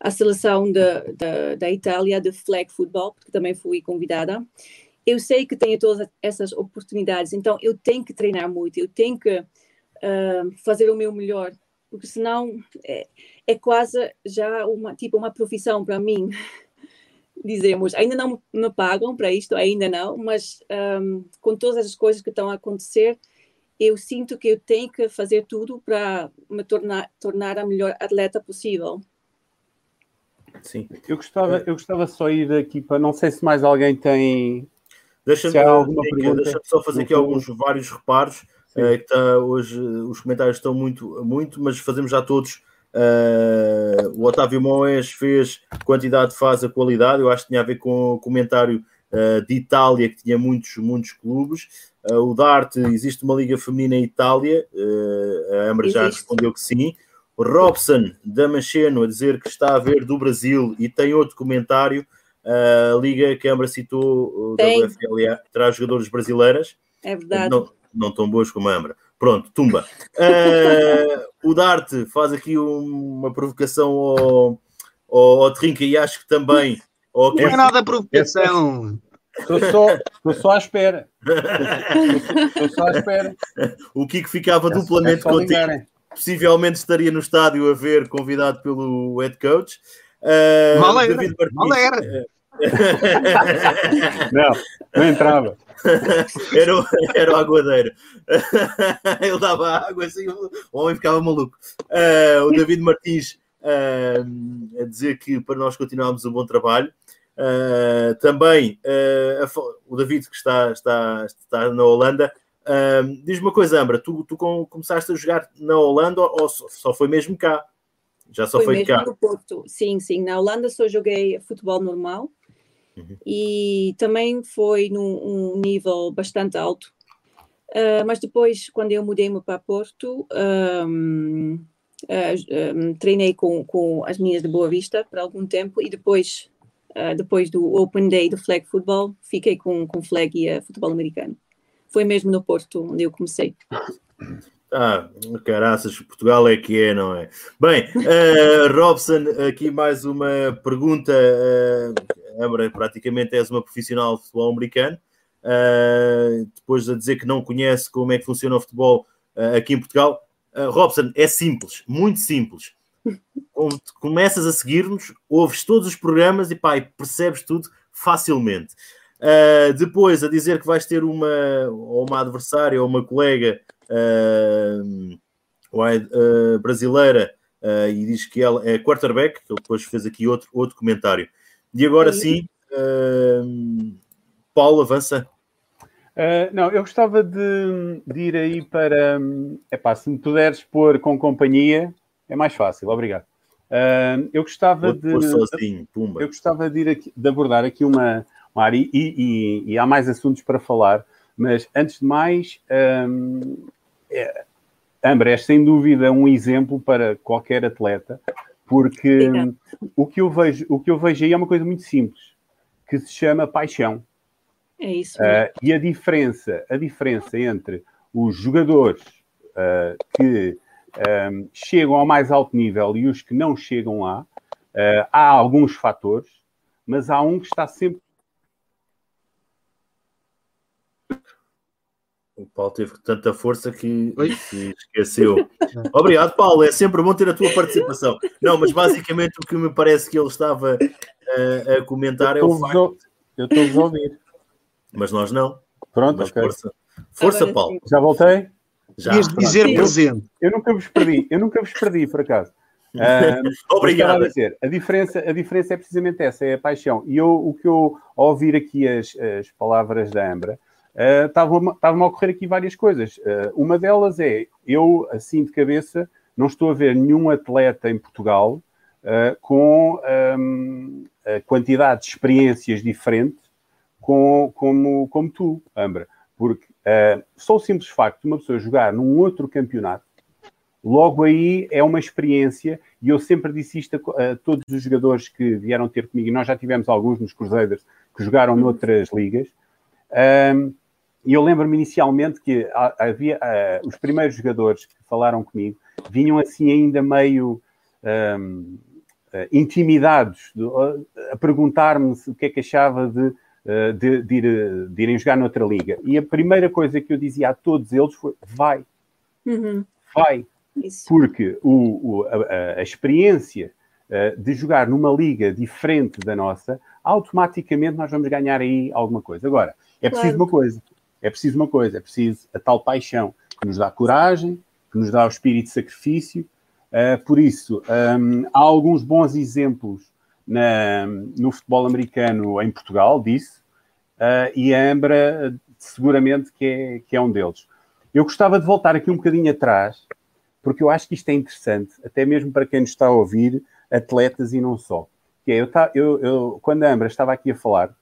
[SPEAKER 3] a seleção da, da, da Itália de flag football, porque também fui convidada. Eu sei que tenho todas essas oportunidades, então eu tenho que treinar muito, eu tenho que uh, fazer o meu melhor, porque senão é, é quase já uma tipo uma profissão para mim. (laughs) dizemos, ainda não me pagam para isto, ainda não, mas um, com todas as coisas que estão a acontecer, eu sinto que eu tenho que fazer tudo para me tornar, tornar a melhor atleta possível.
[SPEAKER 2] Sim. Eu gostava, eu gostava só ir aqui para, não sei se mais alguém tem.
[SPEAKER 1] Deixa-me deixa só fazer aqui alguns vários reparos. Uh, que tá, hoje os comentários estão muito, muito, mas fazemos já todos Uh, o Otávio Moes fez quantidade faz a qualidade. Eu acho que tinha a ver com o comentário uh, de Itália, que tinha muitos, muitos clubes. Uh, o Dart, existe uma liga feminina em Itália. a Ambra já respondeu que sim. O Robson Damasceno a dizer que está a ver do Brasil e tem outro comentário. A liga que a Ambra citou, o WFLA, traz jogadores brasileiras.
[SPEAKER 3] É verdade.
[SPEAKER 1] Não, não tão boas como a Ambra. Pronto, tumba. Uh, (laughs) o Dart faz aqui uma provocação ao, ao, ao Trinca e acho que também.
[SPEAKER 4] Ao... Não é nada provocação.
[SPEAKER 2] Estou só, estou só à espera. Estou só à espera.
[SPEAKER 1] O Kiko ficava é, duplamente é contigo. Possivelmente estaria no estádio a ver, convidado pelo head coach.
[SPEAKER 4] Uh, mal era, David Martins, mal era. (laughs)
[SPEAKER 2] não, não entrava.
[SPEAKER 1] Era, o, era o aguadeiro. (laughs) Ele dava água assim, o homem ficava maluco. Uh, o David Martins uh, a dizer que para nós continuarmos um bom trabalho. Uh, também o David, que está, está, está na Holanda, diz uma coisa, Ambra: tu, tu começaste a jogar na Holanda ou só foi mesmo cá? Já só foi, foi cá?
[SPEAKER 3] No Porto. Sim, sim. Na Holanda só joguei futebol normal uhum. e também foi num um nível bastante alto. Uh, mas depois, quando eu mudei-me para Porto, um, uh, um, treinei com, com as minhas de Boa Vista por algum tempo e depois, uh, depois do Open Day do Flag Football, fiquei com, com Flag e futebol americano. Foi mesmo no Porto onde eu comecei.
[SPEAKER 1] Ah, caraças, Portugal é que é, não é? Bem, uh, Robson, aqui mais uma pergunta. Uh, Ambra, praticamente és uma profissional de futebol americano. Uh, depois a dizer que não conhece como é que funciona o futebol uh, aqui em Portugal. Uh, Robson, é simples, muito simples. Começas a seguir-nos, ouves todos os programas e pá, percebes tudo facilmente. depois a dizer que vais ter uma, ou uma adversária ou uma colega brasileira e diz que ela é quarterback, que ele depois fez aqui outro, outro comentário. E agora sim, Paulo, avança.
[SPEAKER 2] Uh, não, eu gostava de, de, ir aí para. Epá, se me puderes pôr com companhia, é mais fácil, obrigado. Uh, eu gostava de.
[SPEAKER 1] Sozinho, pumba.
[SPEAKER 2] Eu gostava de, ir aqui, de abordar aqui uma, uma área e, e, e, há mais assuntos para falar, mas antes de mais, um, é, Ambra, és sem dúvida um exemplo para qualquer atleta, porque o que, eu vejo, o que eu vejo aí é uma coisa muito simples, que se chama paixão.
[SPEAKER 3] É isso. Uh,
[SPEAKER 2] e a diferença, a diferença entre os jogadores uh, que um, ah, chegam ao mais alto nível e os que não chegam lá, uh, há alguns fatores, mas há um que está sempre.
[SPEAKER 1] O Paulo teve tanta força que, que esqueceu. Obrigado, Paulo. É sempre bom ter a tua participação. Não, mas basicamente o que me parece que ele estava a comentar é o facto.
[SPEAKER 2] Eu estou-vos a ouvir.
[SPEAKER 1] Mas nós não.
[SPEAKER 2] Pronto, okay.
[SPEAKER 1] força. Força, Paulo.
[SPEAKER 2] Já voltei?
[SPEAKER 4] Já. Quis dizer
[SPEAKER 2] eu,
[SPEAKER 4] presente.
[SPEAKER 2] Eu nunca vos perdi, eu nunca vos perdi, por acaso. (laughs) Uh,
[SPEAKER 1] Obrigado.
[SPEAKER 2] A, dizer, a, diferença, a diferença é precisamente essa, é a paixão. E eu, o que eu, ao ouvir aqui as, as palavras da Ambra, estavam-me uh, a ocorrer aqui várias coisas. Uh, uma delas é, eu, assim de cabeça, não estou a ver nenhum atleta em Portugal uh, com um, a quantidade de experiências diferente com, como, como tu, Ambra. Porque só o simples facto de uma pessoa jogar num outro campeonato, logo aí é uma experiência, e eu sempre disse isto a, a todos os jogadores que vieram ter comigo, e nós já tivemos alguns nos Cruzeiros que jogaram noutras ligas, um, e eu lembro-me inicialmente que havia uh, os primeiros jogadores que falaram comigo vinham assim ainda meio um, uh, intimidados uh, a perguntar-me o que é que achava de, de, de, ir, de, irem jogar noutra liga. E a primeira coisa que eu dizia a todos eles foi: vai, uhum. vai, Isso. porque o, o a, a, experiência de jogar numa liga diferente da nossa, automaticamente nós vamos ganhar aí alguma coisa. Agora, é preciso claro. uma coisa é preciso uma coisa, é preciso a tal paixão que nos dá coragem, que nos dá o espírito de sacrifício. Uh, por isso, um, há alguns bons exemplos na, no futebol americano em Portugal disso, uh, e a Ambra seguramente que é, que é um deles. Eu gostava de voltar aqui um bocadinho atrás, porque eu acho que isto é interessante, até mesmo para quem nos está a ouvir, atletas e não só. Que é, eu, eu, eu, quando a Ambra estava aqui a falar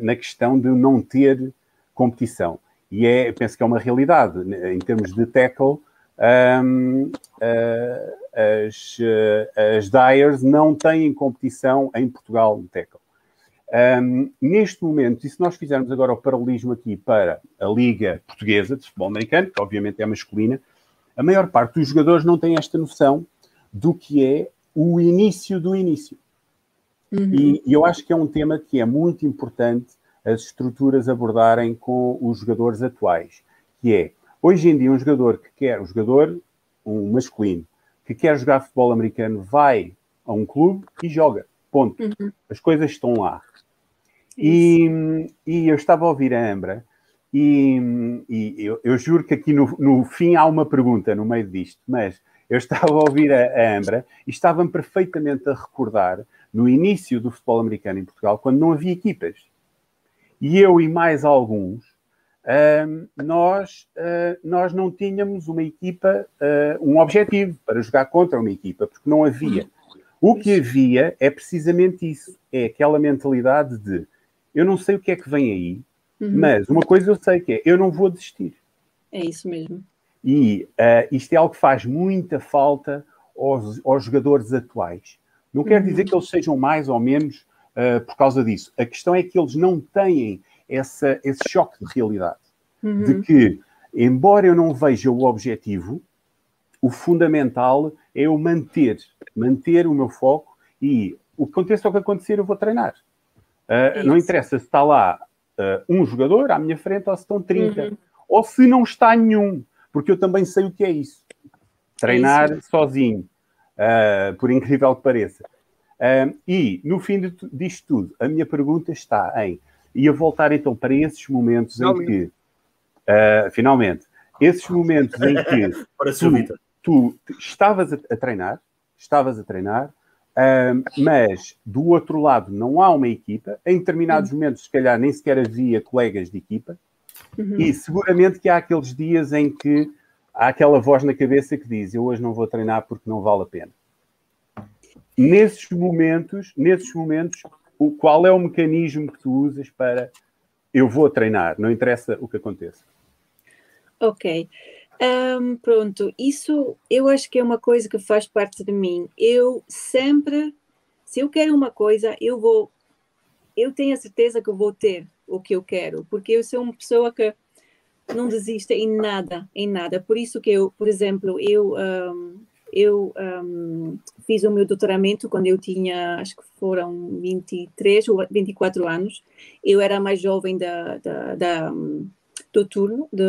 [SPEAKER 2] na questão de não ter competição. E é, penso que é uma realidade. Né, em termos de tackle, um, uh, as, uh, as Dyers não têm competição em Portugal no tackle. Um, neste momento, e se nós fizermos agora o paralelismo aqui para a Liga Portuguesa de Futebol Americano, que obviamente é masculina, a maior parte dos jogadores não tem esta noção do que é o início do início. Uhum. E, e eu acho que é um tema que é muito importante as estruturas abordarem com os jogadores atuais, que é, hoje em dia, um jogador que quer, um jogador, um masculino, que quer jogar futebol americano, vai a um clube e joga. Ponto. Uhum. As coisas estão lá. E, e, eu estava a ouvir a Ambra e, e eu, eu, juro que aqui no, no, fim há uma pergunta no meio disto, mas eu (laughs) estava a ouvir a, a Ambra e estava-me perfeitamente a recordar no início do futebol americano em Portugal, quando não havia equipas e eu e mais alguns, uh, nós, uh, nós não tínhamos uma equipa, uh, um objetivo para jogar contra uma equipa, porque não havia. O que havia é precisamente isso: é aquela mentalidade de eu não sei o que é que vem aí, uhum. mas uma coisa eu sei que é eu não vou desistir.
[SPEAKER 3] É isso mesmo.
[SPEAKER 2] E uh, isto é algo que faz muita falta aos, aos jogadores atuais. Não quer dizer uhum. que eles sejam mais ou menos uh, por causa disso. A questão é que eles não têm essa, esse choque de realidade. Uhum. De que, embora eu não veja o objetivo, o fundamental é eu manter, manter o meu foco e o que aconteça o que acontecer, eu vou treinar. Uh, não interessa se está lá uh, um jogador à minha frente ou se estão 30, uhum. ou se não está nenhum, porque eu também sei o que é isso. Treinar é isso. sozinho, uh, por incrível que pareça. Um, e, no fim de, disto tudo, a minha pergunta está em, e a voltar então para esses momentos finalmente. em que, uh, finalmente, esses momentos em que (laughs) tu, tu, estavas a, a, treinar, estavas a treinar, mas do outro lado não há uma equipa, em determinados uhum. momentos, se calhar, nem sequer havia colegas de equipa, uhum. e seguramente que há aqueles dias em que há aquela voz na cabeça que diz: Eu hoje não vou treinar porque não vale a pena nesses momentos, nesses momentos, o, qual é o mecanismo que tu usas para eu vou treinar, não interessa o que aconteça.
[SPEAKER 3] Ok. Um, pronto, isso eu acho que é uma coisa que faz parte de mim. Eu sempre, se eu quero uma coisa, eu vou, eu tenho a certeza que eu vou ter o que eu quero, porque eu sou uma pessoa que não desiste em nada, em nada. Por isso que eu, por exemplo, eu um, eu um, fiz o meu doutoramento quando eu tinha, acho que foram 23 ou 24 anos. Eu era mais jovem da, da, da do turno, de,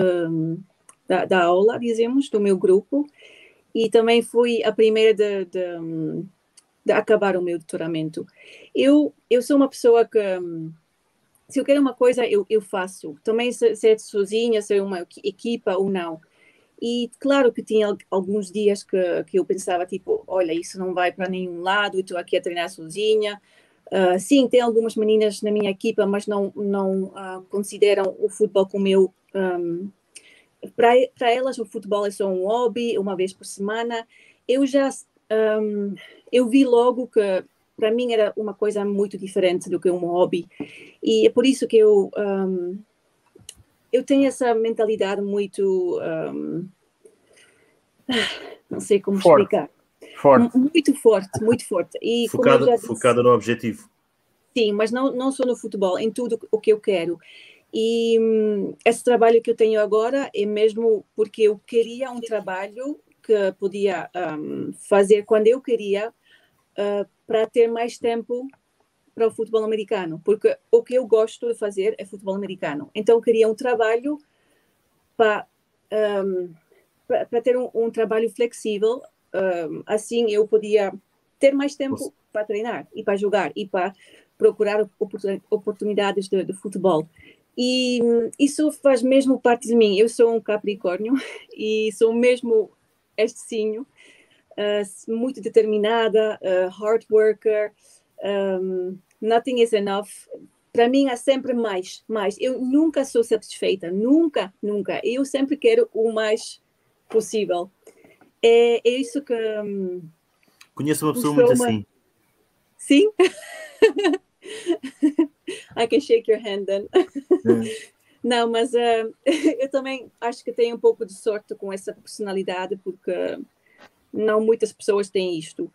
[SPEAKER 3] da, da, aula, dizemos, do meu grupo. E também fui a primeira de, de, de acabar o meu doutoramento. Eu, eu sou uma pessoa que se eu quero uma coisa, eu, eu faço. Também se, se é sozinha, se é uma equipa ou não. E claro que tinha alguns dias que, que eu pensava, tipo, olha, isso não vai para nenhum lado, estou aqui a treinar sozinha. Uh, sim, tem algumas meninas na minha equipa, mas não, não uh, consideram o futebol como eu. Um, para elas, o futebol é só um hobby, uma vez por semana. Eu já um, eu vi logo que para mim era uma coisa muito diferente do que um hobby. E é por isso que eu um, eu tenho essa mentalidade muito. Um, (sighs) não sei como forte. explicar.
[SPEAKER 2] Forte.
[SPEAKER 3] Muito forte, muito forte.
[SPEAKER 1] E focada, disse, focada no objetivo.
[SPEAKER 3] Sim, mas não, não só no futebol, em tudo o que eu quero. E um, esse trabalho que eu tenho agora é mesmo porque eu queria um trabalho que podia um, fazer quando eu queria uh, para ter mais tempo para o futebol americano, porque o que eu gosto de fazer é futebol americano. Então eu queria um trabalho para um, para ter um, um, trabalho flexível, um, assim eu podia ter mais tempo para treinar e para jogar e para procurar oportunidades de, de futebol. E isso faz mesmo parte de mim. Eu sou um Capricórnio (laughs) e sou mesmo este signo, uh, muito determinada, uh, hard worker, um, nothing is enough. Para mim há sempre mais, mais. Eu nunca sou satisfeita, nunca, nunca. Eu sempre quero o mais possível. É, é isso que. Um,
[SPEAKER 1] Conheço uma pessoa muito uma... assim.
[SPEAKER 3] Sim? (laughs) I can shake your hand then. É. Não, mas uh, (laughs) eu também acho que tenho um pouco de sorte com essa personalidade, porque não muitas pessoas têm isto.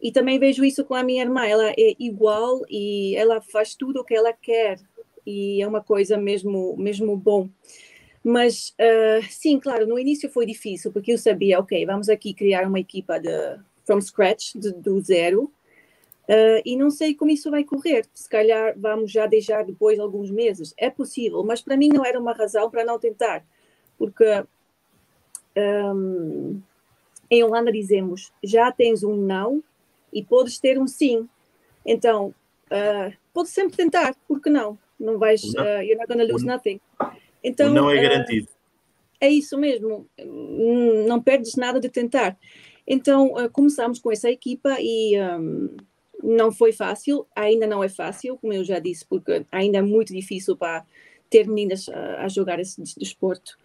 [SPEAKER 3] E também vejo isso com a minha irmã, ela é igual e ela faz tudo o que ela quer e é uma coisa mesmo, mesmo bom. Mas uh, sim, claro, no início foi difícil porque eu sabia, ok, vamos aqui criar uma equipa de from scratch, de, do zero, Uh, e não sei como isso vai correr. Se calhar vamos já deixar depois alguns meses. É possível, mas para mim não era uma razão para não tentar. Porque um, em Holanda dizemos já tens um não e podes ter um sim. Então, uh, podes sempre tentar, porque não? Não vais, uh, you're not going to lose nothing.
[SPEAKER 1] Então, não é garantido.
[SPEAKER 3] é isso mesmo. Não perdes nada de tentar. Então, começamos com essa equipa e. Um, não foi fácil, ainda não é fácil, como eu já disse, porque ainda é muito difícil para ter meninas a, a jogar esse desporto.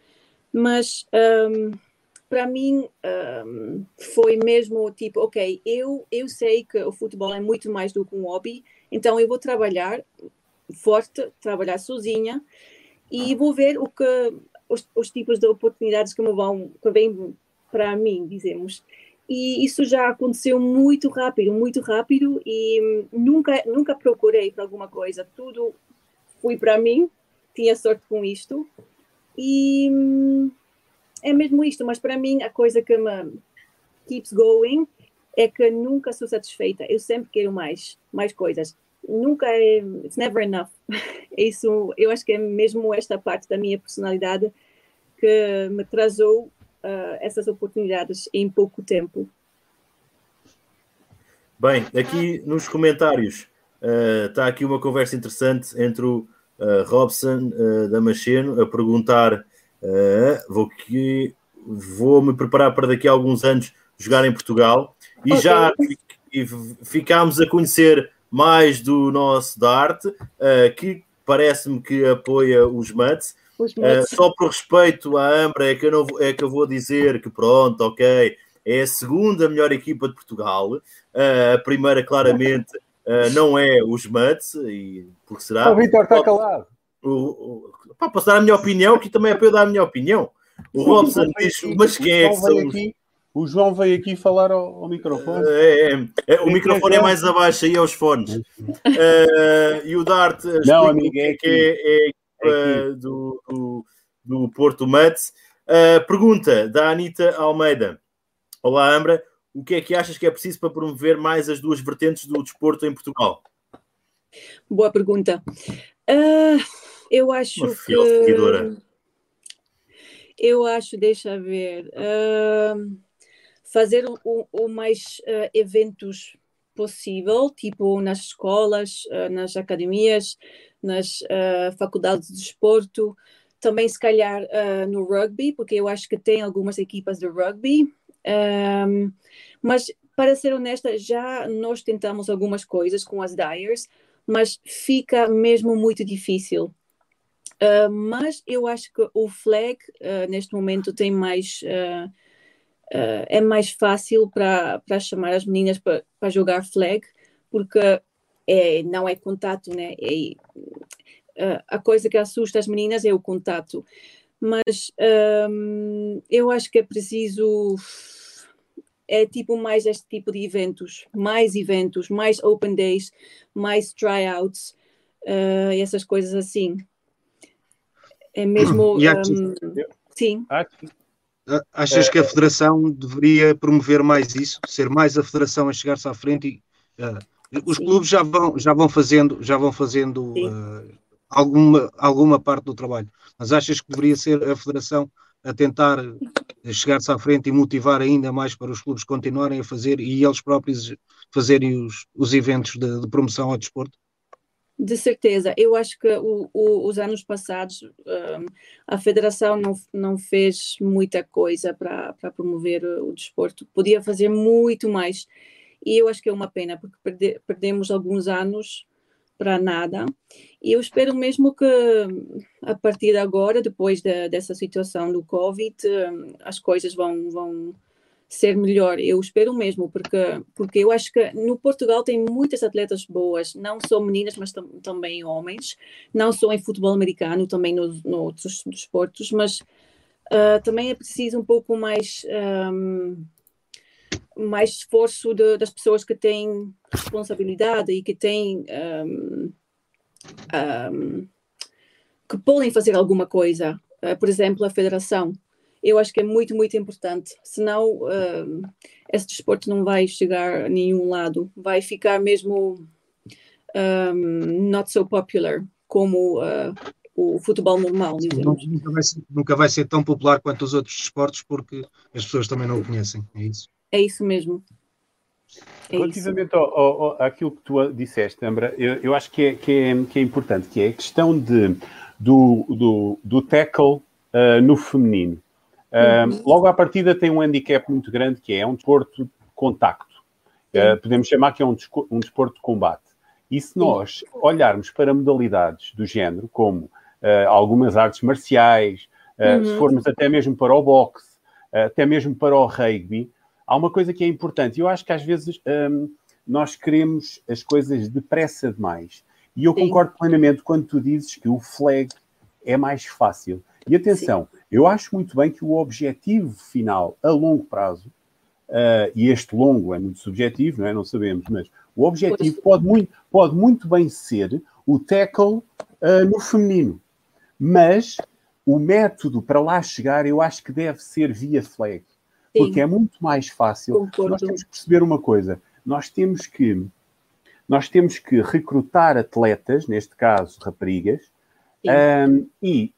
[SPEAKER 3] Mas um, para mim um, foi mesmo tipo, ok, eu, eu sei que o futebol é muito mais do que um hobby, então eu vou trabalhar forte, trabalhar sozinha e vou ver o que os, os tipos de oportunidades que me vão que vêm para mim, dizemos. E isso já aconteceu muito rápido, muito rápido e nunca nunca procurei para alguma coisa, tudo foi para mim, tinha sorte com isto e é mesmo isto, mas para mim a coisa que me keeps going é que nunca sou satisfeita, eu sempre quero mais, mais coisas, nunca é, it's never enough. (laughs) Isso, eu acho que é mesmo esta parte da minha personalidade que me trazou uh, essas oportunidades em pouco tempo.
[SPEAKER 1] Bem, aqui nos comentários uh, está aqui uma conversa interessante entre o uh, Robson uh, Damasceno a perguntar: vou que vou me preparar para daqui a alguns anos jogar em Portugal e okay. já e ficámos a conhecer mais do nosso Dart, que parece-me que apoia os Mats. Uh, só por respeito à Ambra é que, eu não, é que eu vou dizer que pronto, ok, é a segunda melhor equipa de Portugal. Uh, a primeira, claramente, uh, não é os Mutts, e porque será.
[SPEAKER 2] O Vitor está calado.
[SPEAKER 1] O, o, pá, posso dar a minha opinião, que também é para eu dar a minha opinião. O Robson diz, mas quem é que são
[SPEAKER 2] aqui, O João veio aqui falar ao, ao microfone.
[SPEAKER 1] É, é, é, o microfone é mais abaixo aí aos fones. Uh, e o Dart
[SPEAKER 2] não, amigo, é,
[SPEAKER 1] que é, é uh, do, do, do, Porto Mets. Uh, pergunta da Anitta Almeida. Olá, Ambra. O que é que achas que é preciso para promover mais as duas vertentes do desporto em Portugal?
[SPEAKER 3] Boa pergunta. Uh, eu acho Uma que... Seguidora. Eu acho, deixa ver, uh, fazer o, o mais uh, eventos possível, tipo nas escolas, uh, nas academias, nas uh, faculdades de desporto, também se calhar no rugby, porque eu acho que tem algumas equipas de rugby. Um, mas, para ser honesta, já nós tentamos algumas coisas com as Dyers, mas fica mesmo muito difícil. Uh, mas eu acho que o flag uh, neste momento tem mais uh, é mais fácil para chamar as meninas para jogar flag porque é, não é contato, né? É, a coisa que assusta as meninas é o contato. Mas um, eu acho que é preciso. É tipo mais este tipo de eventos, mais eventos, mais open days, mais tryouts, essas coisas assim. É mesmo. Um, sim.
[SPEAKER 4] Achas que a Federação deveria promover mais isso, ser mais a Federação a chegar-se à frente e uh, os Sim. clubes já vão, já vão fazendo, já vão fazendo uh, alguma, alguma parte do trabalho. Mas achas que deveria ser a Federação a tentar chegar-se à frente e motivar ainda mais para os clubes continuarem a fazer e eles próprios fazerem os, os eventos de, de promoção ao desporto?
[SPEAKER 3] De certeza. Eu acho que o, o, os anos passados um, a Federação não, não fez muita coisa para promover o desporto. Podia fazer muito mais. E eu acho que é uma pena, porque perde, perdemos alguns anos para nada. E eu espero mesmo que a partir de agora, depois de, dessa situação do Covid, hum, as coisas vão, vão ser melhor. Eu espero mesmo, porque, porque eu acho que no Portugal tem muitas atletas boas, não só meninas, mas tam, também homens, não só em futebol americano, também nos no outros desportos, mas uh, também é preciso um pouco mais. Um, mais esforço de, das pessoas que têm responsabilidade e que têm um, um, que podem fazer alguma coisa. Uh, por exemplo, a federação. Eu acho que é muito, muito importante. Senão, uh, esse desporto não vai chegar a nenhum lado. Vai ficar mesmo um, not so popular como uh, o futebol normal.
[SPEAKER 4] Nunca vai, ser, nunca vai ser tão popular quanto os outros desportos porque as pessoas também não o conhecem. É isso.
[SPEAKER 3] É isso mesmo.
[SPEAKER 2] É Relativamente ao, ao, àquilo que tu disseste, Ambra, eu, eu acho que é, que, é, que é importante, que é a questão de, do, do, do tackle uh, no feminino. Uh, uhum. Logo à partida tem um handicap muito grande, que é um desporto de contacto. Uh, podemos chamar que é um, um desporto de combate. E se nós olharmos para modalidades do género, como algumas artes marciais, uhum. se formos até mesmo para o boxe, até mesmo para o rugby, há uma coisa que é importante. Eu acho que às vezes hum, nós queremos as coisas depressa demais. E eu Sim. concordo plenamente quando tu dizes que o flag é mais fácil. E atenção, Sim. Eu acho muito bem que o objetivo final a longo prazo, uh, e este longo é muito subjetivo, não é? Não sabemos, mas o objetivo pode muito, pode muito bem ser o tackle uh, no feminino. Mas o método para lá chegar, eu acho que deve ser via flag. Porque é muito mais fácil. Concordo. Nós temos que perceber uma coisa. Nós temos que nós temos que recrutar atletas, neste caso raparigas, um, e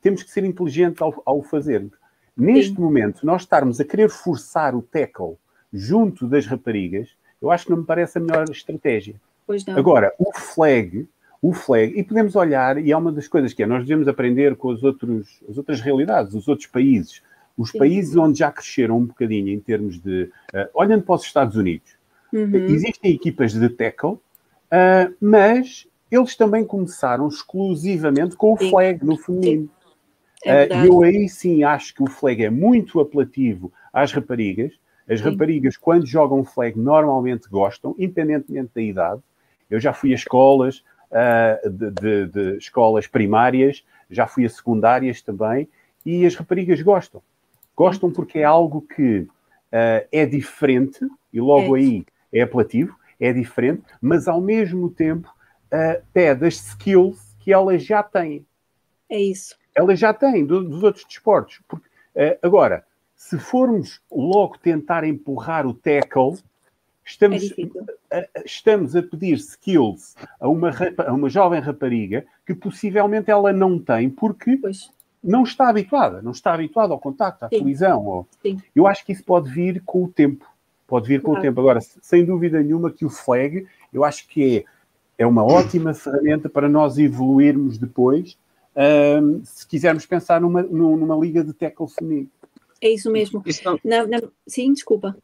[SPEAKER 2] temos que ser inteligentes ao, ao fazermos. Neste Sim. momento, nós estarmos a querer forçar o tackle junto das raparigas, eu acho que não me parece a melhor estratégia. Agora, o flag, o flag, e podemos olhar, e é uma das coisas que é, nós devemos aprender com os outros, as outras realidades, os outros países. Os Sim. países onde já cresceram um bocadinho em termos de. Uh, olhando para os Estados Unidos, uhum. existem equipas de tackle, uh, mas eles também começaram exclusivamente com o sim. flag no feminino. É uh, eu aí sim acho que o flag é muito apelativo às raparigas. As sim. raparigas, quando jogam flag, normalmente gostam, independentemente da idade. Eu já fui a escolas, uh, de, de, de, escolas primárias, já fui a secundárias também, e as raparigas gostam. Gostam porque é algo que uh, é diferente e logo é. aí é apelativo, é diferente, mas ao mesmo tempo uh, pede as skills que elas já têm.
[SPEAKER 3] É isso.
[SPEAKER 2] Elas já têm do, dos outros desportos. Porque, uh, agora, se formos logo tentar empurrar o tackle, estamos, é a, estamos a pedir skills a uma, a uma jovem rapariga que possivelmente ela não tem, porque pois não está habituada, não está habituada ao contacto, à Sim. televisão. Ou... Eu acho que isso pode vir com o tempo. Pode vir com claro. o tempo. Agora, sem dúvida nenhuma que o flag, eu acho que é, é uma ótima ferramenta para nós evoluirmos depois, um, se quisermos pensar numa, numa liga de tackle feminino.
[SPEAKER 3] É isso mesmo. Isso não... Não, não... Sim, desculpa.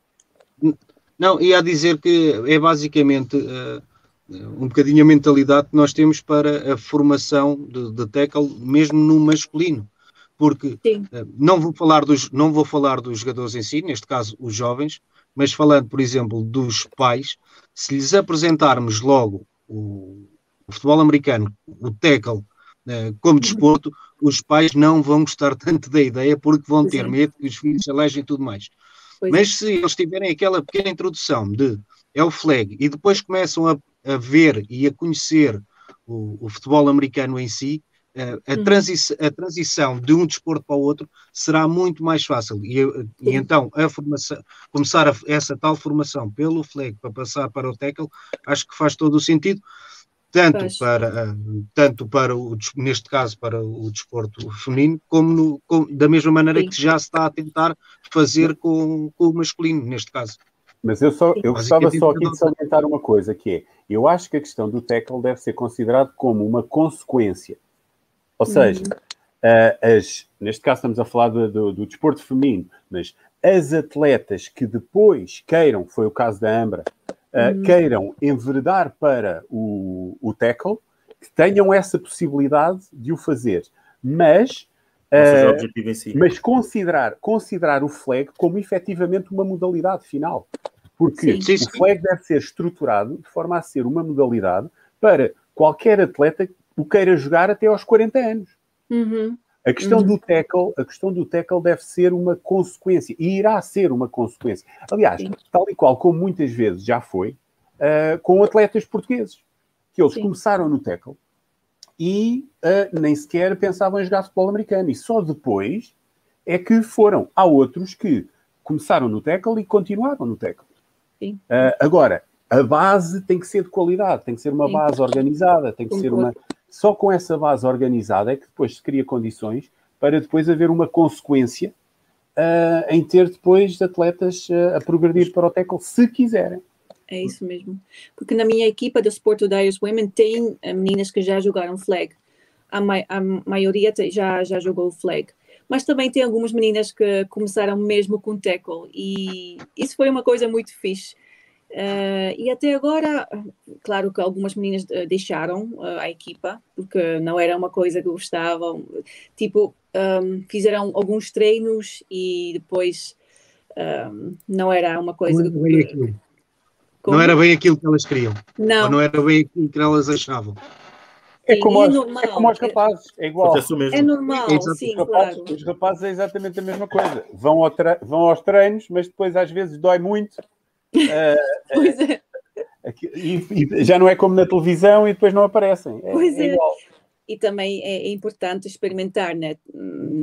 [SPEAKER 4] Não, ia dizer que é basicamente... Uh um bocadinho a mentalidade que nós temos para a formação de, de tackle, mesmo no masculino. Porque uh, não vou, falar dos, não vou falar dos jogadores em si, neste caso os jovens, mas falando, por exemplo, dos pais, se lhes apresentarmos logo o, o futebol americano, o tackle, uh, como desporto, os pais não vão gostar tanto da ideia porque vão ter medo que os filhos se alejem e tudo mais. Pois mas é. se eles tiverem aquela pequena introdução de é o flag e depois começam a a ver e a conhecer o, o futebol americano em si, a, uhum. transi a transição de um desporto para o outro será muito mais fácil. E, e então, a formação, começar a, essa tal formação pelo flag para passar para o tackle, acho que faz todo o sentido, tanto para, tanto para o, neste caso, para o desporto feminino, como, no, como da mesma maneira Sim. que já se está a tentar fazer com, com o masculino, neste caso.
[SPEAKER 2] Mas eu, só, eu gostava só aqui de salientar uma coisa, que é, eu acho que a questão do tackle deve ser considerado como uma consequência ou seja, uh, as, neste caso estamos a falar do, do, do, desporto feminino, mas as atletas que depois queiram, foi o caso da Ambra, uh, queiram enveredar para o, o tackle, que tenham essa possibilidade de o fazer. Mas Uh, si. Mas considerar, considerar o flag como efetivamente uma modalidade final. Porque sim, sim, o flag deve ser estruturado de forma a ser uma modalidade para qualquer atleta o queira jogar até aos 40 anos.
[SPEAKER 3] Uhum.
[SPEAKER 2] A questão uhum. do tackle, a questão do tackle deve ser uma consequência e irá ser uma consequência. Aliás, Sim. tal e qual como muitas vezes já foi uh, com atletas portugueses, que eles Sim. começaram no tackle e uh, nem sequer pensavam em jogar futebol americano e só depois é que foram. Há outros que começaram no tackle e continuaram no tackle. Uh, agora, a base tem que ser de qualidade, tem que ser uma base organizada, tem que ser uma, só com essa base organizada é que depois se cria condições para depois haver uma consequência uh, em ter depois atletas uh, a progredir para o tackle, se quiserem.
[SPEAKER 3] É isso mesmo. Porque na minha equipa do Sport Dyers Women tem eh, meninas que já jogaram flag. A, a maioria já, já jogou flag. Mas também tem algumas meninas que começaram mesmo com tackle. E isso foi uma coisa muito fixe Uh, e até agora, claro que algumas meninas eh, deixaram uh, a equipa, porque não era uma coisa que gostavam. Tipo, um, fizeram alguns treinos e depois um, não era uma coisa.
[SPEAKER 4] Não era, bem não era bem aquilo que elas queriam. Não. Não era bem aquilo que elas achavam.
[SPEAKER 2] É como, sim, é, normal. é como aos rapazes, é igual.
[SPEAKER 3] É normal, é sim,
[SPEAKER 2] os rapazes,
[SPEAKER 3] claro.
[SPEAKER 2] Os rapazes é exatamente a mesma coisa. Vão, ao vão aos treinos, mas depois às vezes dói muito pois é. E, já não é como na televisão e depois não aparecem. É, pois é. é.
[SPEAKER 3] E também é, é, importante experimentar, né?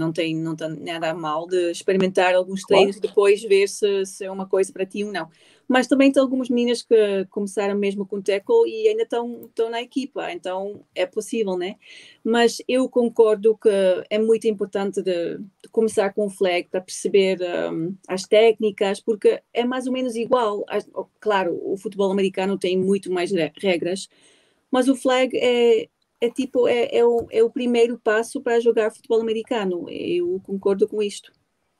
[SPEAKER 3] não tem não tem nada mal de experimentar alguns treinos claro. e depois ver se, se, é uma coisa para ti ou não. Mas também tem algumas meninas que começaram mesmo com tackle e ainda estão, estão na equipa, então é possível, né? Mas eu concordo que é muito importante de, de começar com o flag para perceber um, as técnicas, porque é mais ou menos igual. Claro, o futebol americano tem muito mais regras, mas o flag é, é tipo, é, é, o, é o primeiro passo para jogar futebol americano. Eu concordo com isto.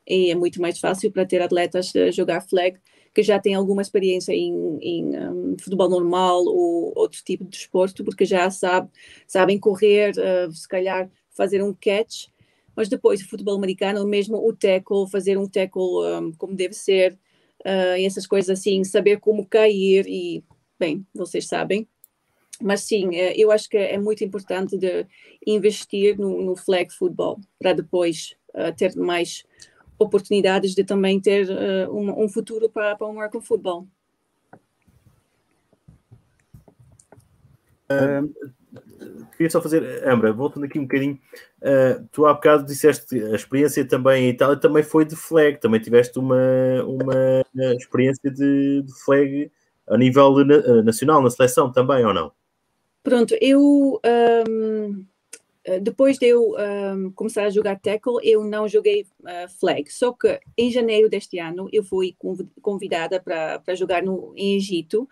[SPEAKER 3] E é muito mais fácil para ter atletas jogar flag que já têm alguma experiência em, em um, futebol normal ou outro tipo de desporto, porque já sabe, sabem correr, uh, se calhar fazer um catch, mas depois o futebol americano, mesmo o tackle, fazer um tackle um, como deve ser, uh, essas coisas assim, saber como cair e, bem, vocês sabem. Mas sim, uh, eu acho que é muito importante de investir no, no flag football para depois uh, ter mais oportunidades de também ter uh, um, um, futuro para, para o American Football.
[SPEAKER 1] Uh, queria só fazer, Ambra, voltando aqui um bocadinho, tu há bocado disseste a experiência também em Itália também foi de flag, também tiveste uma, uma experiência de, de flag a nível na, nacional, na seleção também, ou não?
[SPEAKER 3] Pronto, eu um, eh, depois de eu um, começar a jogar tackle, eu não joguei uh, flag. Só que em janeiro deste ano eu fui convidada para jogar no, em Egito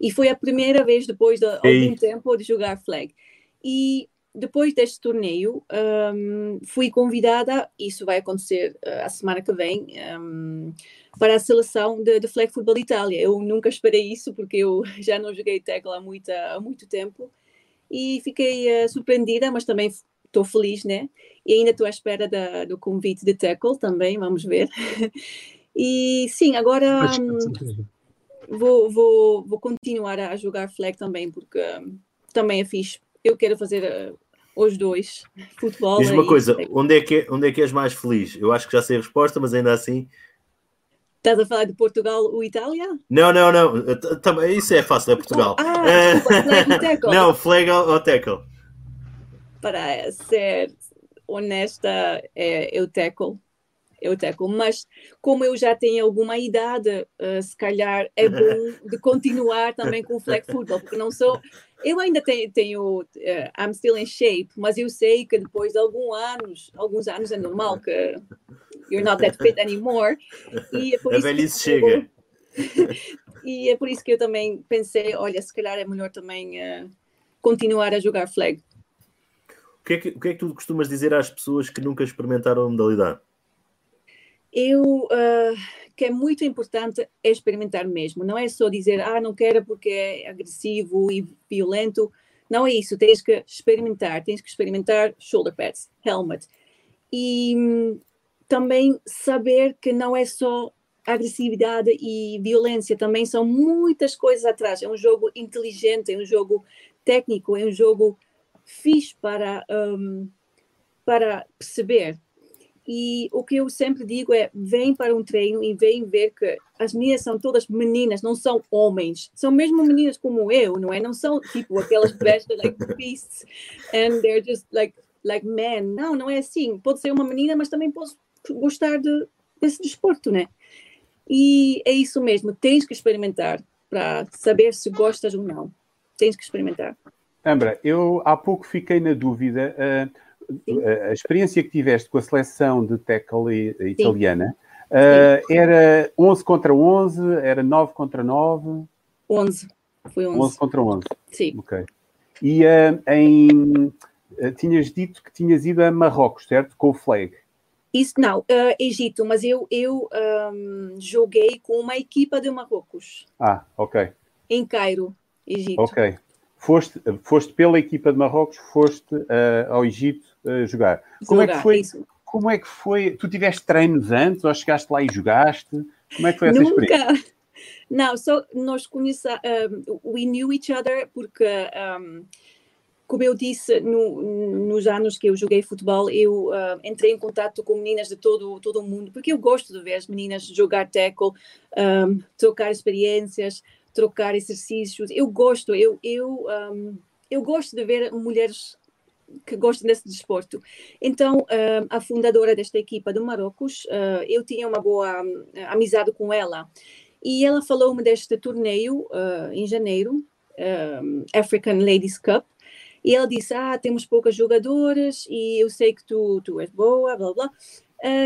[SPEAKER 3] e foi a primeira vez depois de Ei. algum tempo de jogar flag. E depois deste torneio um, fui convidada, isso vai acontecer uh, a semana que vem, um, para a seleção de, de Flag Football Itália. Eu nunca esperei isso porque eu (laughs) já não joguei tackle há, muita, há muito tempo e fiquei uh, surpreendida, mas também estou feliz, né? E ainda estou à espera da, do convite de tackle também, vamos ver. (laughs) e sim, agora um, vou, vou, vou continuar a jogar flag também, porque um, também é fixe. Eu quero fazer uh, os dois, (laughs) futebol.
[SPEAKER 1] Diz uma coisa, onde é, que, onde é que és mais feliz? Eu acho que já sei a resposta, mas ainda assim
[SPEAKER 3] Estás a falar de Portugal ou Itália?
[SPEAKER 1] Não, não, não. Também, isso é fácil, é Portugal.
[SPEAKER 3] Ah, desculpa, (laughs) flag tackle.
[SPEAKER 1] não, flag ou tackle.
[SPEAKER 3] para ser honesta, é, eu tackle. Eu tackle. Mas como eu já tenho alguma idade, uh, se calhar é bom (laughs) de continuar também com o flag football, porque não sou. Eu ainda tenho, tenho uh, I'm still in shape, mas eu sei que depois de alguns anos, alguns anos é normal que you're not that fit anymore.
[SPEAKER 1] E é por a velhice chega. (laughs)
[SPEAKER 3] e é por isso que eu também pensei, olha, se calhar é melhor também uh, continuar a jogar flag.
[SPEAKER 1] O que, é que, o que é que tu costumas dizer às pessoas que nunca experimentaram a modalidade?
[SPEAKER 3] Eu, uh, que é muito importante é experimentar mesmo. Não é só dizer, ah, não quero porque é agressivo e violento. Não é isso. Tens que experimentar. Tens que experimentar shoulder pads, helmet. E hum, também saber que não é só agressividade e violência. Também são muitas coisas atrás. É um jogo inteligente, é um jogo técnico, é um jogo fixe para, um, para perceber. E o que eu sempre digo é: vem para um treino e vem ver que as meninas são todas meninas, não são homens. São mesmo meninas como eu, não é? Não são tipo aquelas (laughs) bestas like beasts and they're just like like men. Não, não é assim. Pode ser uma menina, mas também pode gostar de, desse desporto, né? E é isso mesmo. Tens que experimentar para saber se gostas ou não. Tens que experimentar.
[SPEAKER 2] Ambra, eu há pouco fiquei na dúvida. Uh, a experiência que tiveste com a seleção de tackle italiana uh, era 11 contra 11? Era 9 contra 9?
[SPEAKER 3] 11. Foi 11.
[SPEAKER 2] 11 contra 11.
[SPEAKER 3] Sim.
[SPEAKER 2] Ok. E uh, em, tinhas dito que tinhas ido a Marrocos, certo? Com o flag.
[SPEAKER 3] Isso não, uh, Egito, mas eu, eu um, joguei com uma equipa de Marrocos.
[SPEAKER 2] Ah, ok.
[SPEAKER 3] Em Cairo, Egito.
[SPEAKER 2] Ok foste, foste pela equipa de Marrocos, foste uh, ao Egito uh, jogar. Como jogar, é que foi? Isso. Como é que foi? Tu tiveste treinos antes ou chegaste lá e jogaste? Como é que foi essa Nunca. experiência? (laughs)
[SPEAKER 3] Não, só nós conhecemos, um, we knew each other porque, um, como eu disse, no, nos anos que eu joguei futebol, eu uh, entrei em contato com meninas de todo, todo o mundo, porque eu gosto de ver as meninas jogar tackle, um, trocar experiências, trocar exercícios. Eu gosto, eu, eu, eu gosto de ver mulheres que gostam desse desporto. Então, uh, a fundadora desta equipa do Marrocos, uh, eu tinha uma boa uh, amizade com ela. E ela falou-me deste torneio em janeiro, African Ladies Cup. E ela disse: Ah, temos poucas jogadoras e eu sei que tu, tu és boa, blá blá.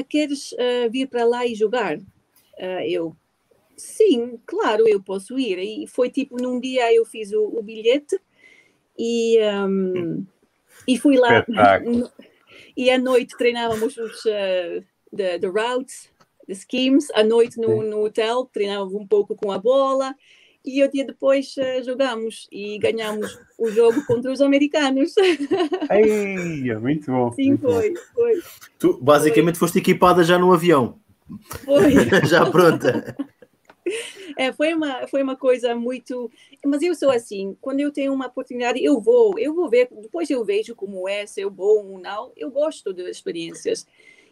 [SPEAKER 3] queres vir para lá e jogar? eu, sim, claro, eu posso ir. E foi tipo, num dia eu fiz o, o bilhete e, um, e fui lá. E à noite treinávamos os uh, the, the routes, the schemes. À noite no, no hotel treinávamos um pouco com a bola. E o dia depois uh, jogamos e ganhamos o jogo contra os americanos. (laughs)
[SPEAKER 2] Ei, muito bom.
[SPEAKER 3] Sim,
[SPEAKER 2] muito
[SPEAKER 3] foi,
[SPEAKER 2] bom.
[SPEAKER 3] foi.
[SPEAKER 1] Tu basicamente foi. foste equipada já no avião.
[SPEAKER 3] Foi. (laughs)
[SPEAKER 1] já pronta. (laughs)
[SPEAKER 3] É, foi, uma, foi uma coisa muito. Mas eu sou assim, quando eu tenho uma oportunidade, eu vou, eu vou ver, depois eu vejo como é, se é bom ou não. Eu gosto de experiências.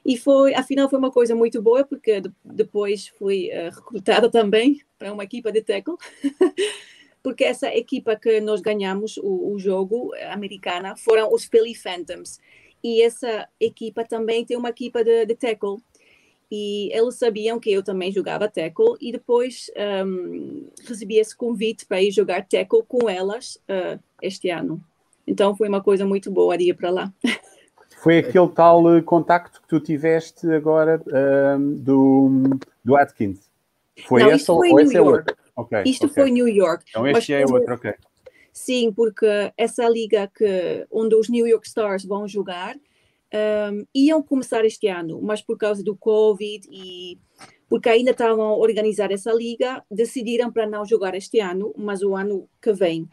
[SPEAKER 3] E foi, afinal, foi uma coisa muito boa, porque depois fui uh, recrutada também para uma equipa de tackle. (laughs) porque essa equipa que nós ganhamos o, o jogo americana foram os Philly Phantoms. E essa equipa também tem uma equipa de, de tackle e eles sabiam que eu também jogava tackle e depois um, recebi esse convite para ir jogar tackle com elas uh, este ano. Então foi uma coisa muito boa de ir para lá. (laughs)
[SPEAKER 2] Foi aquele tal uh, contacto que tu tiveste agora um, do, do Atkins?
[SPEAKER 3] Foi Não, foi ou esse é outro? Okay, isto okay. foi New York.
[SPEAKER 2] Então este é outro, ok.
[SPEAKER 3] Sim, porque essa liga que, onde os New York Stars vão jogar um, iam começar este ano, mas por causa do Covid e porque ainda estavam a organizar essa liga, decidiram para não jogar este ano, mas o ano que vem.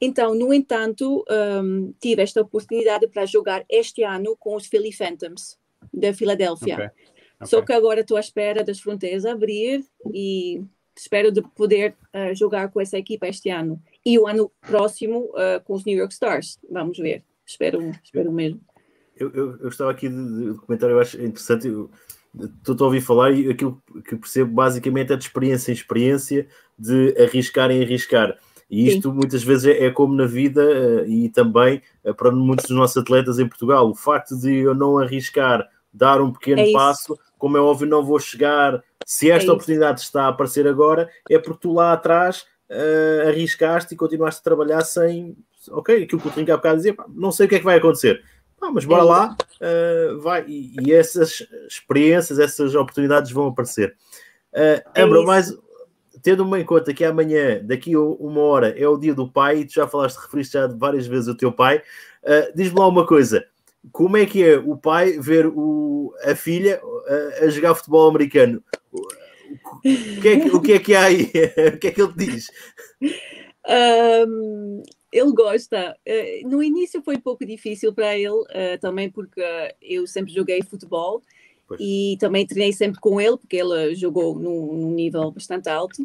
[SPEAKER 3] Então, no entanto, um, tive esta oportunidade para jogar este ano com os Philly Phantoms da Filadélfia. Okay. Okay. Só que agora estou à espera das fronteiras abrir e espero de poder uh, jogar com essa equipa este ano. E o ano próximo uh, com os New York Stars. Vamos ver. Espero, espero mesmo
[SPEAKER 1] eu, eu, eu estava aqui de, de comentário, eu acho interessante. Estou a ouvir falar e aquilo que percebo basicamente é de experiência em experiência, de arriscar em arriscar. E isto Sim. muitas vezes é, é, como na vida uh, e também uh, para muitos dos nossos atletas em Portugal. O facto de eu não arriscar, dar um pequeno é passo, como é óbvio, não vou chegar. Se esta é oportunidade está a aparecer agora, é porque tu lá atrás uh, arriscaste e continuaste a trabalhar sem. Ok, aquilo que o Trinca há bocado dizia, não sei o que é que vai acontecer. Ah, mas bora é lá, vai. E, e, essas experiências, essas oportunidades vão aparecer. Uh, é Ambra, mais tendo em conta que amanhã, daqui a uma hora, é o dia do pai, e tu já falaste, referiste já várias vezes o teu pai, uh, diz-me lá uma coisa. Como é que é o pai ver o, a filha uh, a jogar futebol americano? O que, é que, o que é que há aí? (laughs) o que é que ele diz?
[SPEAKER 3] Um, ele gosta. Uh, no início foi um pouco difícil para ele, uh, também porque eu sempre joguei futebol Pois. E também treinei sempre com ele, porque ele jogou num, num, nível bastante alto.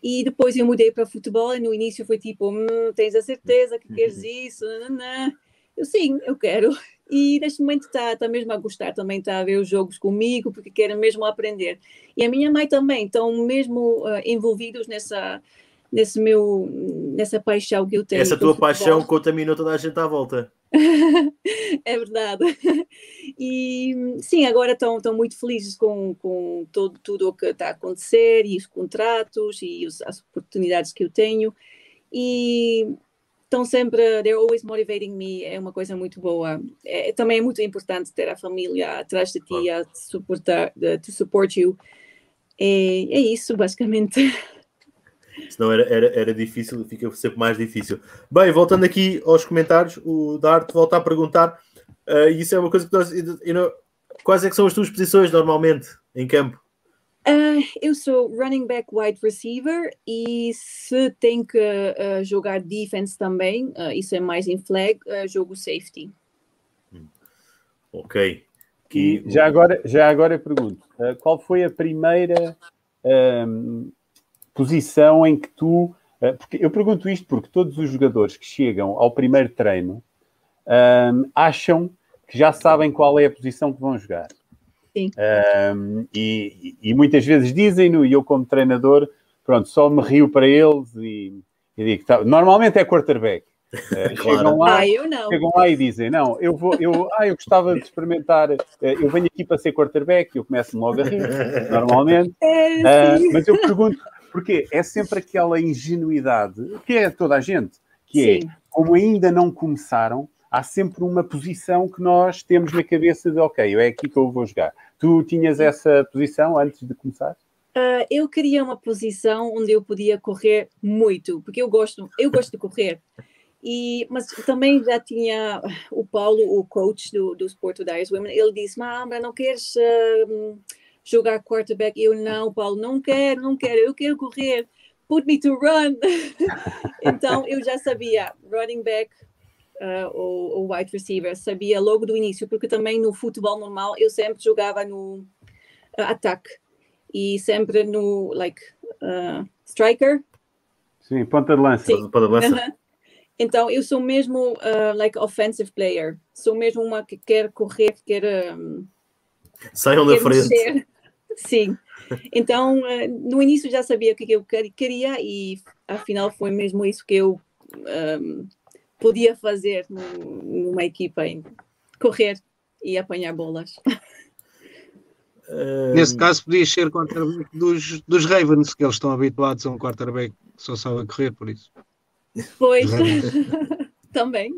[SPEAKER 3] E depois eu mudei para futebol e no início foi tipo, hum, tens a certeza que queres uhum. isso? Não, não. Eu sim, eu quero. E neste momento está tá mesmo a gostar, também está a ver os jogos comigo, porque quer mesmo aprender. E a minha mãe também, estão mesmo uh, envolvidos nessa, nesse meu, nessa paixão que eu tenho.
[SPEAKER 1] Essa tua paixão contaminou toda a gente à volta. (laughs)
[SPEAKER 3] é verdade. E sim, agora estão, estão muito felizes com, com todo, tudo o que está a acontecer e os contratos e os, as oportunidades que eu tenho. E estão sempre, they're always motivating me, é uma coisa muito boa. É, também é muito importante ter a família atrás de ti a suportar, to support you. É, é isso, basicamente. (laughs)
[SPEAKER 1] senão era, era, era difícil, fica sempre mais difícil. Bem, voltando aqui aos comentários, o Dart volta a perguntar, uh, isso é uma coisa que nós. You know, quais é que são as tuas posições normalmente em campo?
[SPEAKER 3] Uh, eu sou running back wide receiver e se tem que uh, jogar defense também, uh, isso é mais em flag, jogo safety.
[SPEAKER 1] Hum. Ok.
[SPEAKER 2] Que... Já, agora, já agora eu pergunto, qual foi a primeira um, posição em que tu. Eh, porque eu pergunto isto porque todos os jogadores que chegam ao primeiro treino um, acham que já sabem qual é a posição que vão jogar.
[SPEAKER 3] Sim.
[SPEAKER 2] Um, e, e, muitas vezes dizem-no, e eu, como treinador, pronto, só me rio para eles e, e digo: tá, normalmente é quarterback. Uh, (laughs) claro. chegam, lá, ah, eu não. chegam lá e dizem: Não, eu vou, eu, ah, eu gostava de experimentar, uh, eu venho aqui para ser quarterback, eu começo logo a rir, (laughs) normalmente. É, uh, mas eu pergunto: porque é sempre aquela ingenuidade, que é toda a gente, que é, Sim. como ainda não começaram, há sempre uma posição que nós temos na cabeça de, ok, é aqui que eu vou jogar. Tu tinhas essa posição antes de começar?
[SPEAKER 3] Uh, eu queria uma posição onde eu podia correr muito, porque eu gosto, eu gosto de correr. E, mas também já tinha o Paulo, o coach do, do Sport Women, ele disse, mas não queres... Uh, jogar quarterback. Eu não, Paulo, não quero, não quero, eu quero correr. Put me to run. (laughs) então eu já sabia, running back uh, ou, ou wide receiver, sabia logo do início, porque também no futebol normal eu sempre jogava no uh, ataque e sempre no like uh, striker.
[SPEAKER 2] Sim, ponta de lança. Sim.
[SPEAKER 1] Ponta de lança.
[SPEAKER 3] Então eu sou mesmo uh, like offensive player, sou mesmo uma que quer correr, que quer um,
[SPEAKER 1] Saiam da frente. Mexer.
[SPEAKER 3] Sim. Então, eh, no início já sabia o que eu queria e afinal foi mesmo isso que eu um, ehm, podia fazer numa equipa, em correr e apanhar bolas.
[SPEAKER 4] Um... Nesse caso, podia ser quarterback dos, dos Ravens, que eles estão habituados a um quarterback que só sabe correr, por isso.
[SPEAKER 3] Pois, (laughs) também.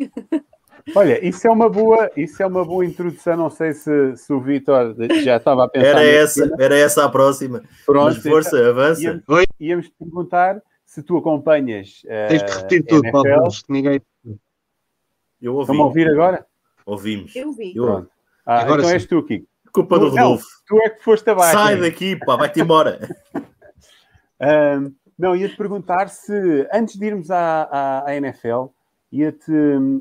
[SPEAKER 2] Olha, isso é uma boa, isso é uma boa introdução. Não sei se, se o Vitor já estava a pensar.
[SPEAKER 1] Era essa, era essa a próxima. Pronto, Mas força, então, avança.
[SPEAKER 2] Íamos, íamos perguntar se tu acompanhas. Uh,
[SPEAKER 4] Tens de repetir tudo, Paulo, ninguém.
[SPEAKER 2] Eu ouvi. Vamos ouvir agora?
[SPEAKER 1] Ouvimos.
[SPEAKER 3] Eu vi.
[SPEAKER 2] Eu... Ah, agora então sim. és tu, Kiko.
[SPEAKER 1] Culpa do Rodolfo.
[SPEAKER 2] tu é que foste abaixo.
[SPEAKER 1] Sai daqui, pá, vai-te embora. (laughs)
[SPEAKER 2] um, não, ia-te perguntar se, antes de irmos à, à, à NFL, ia-te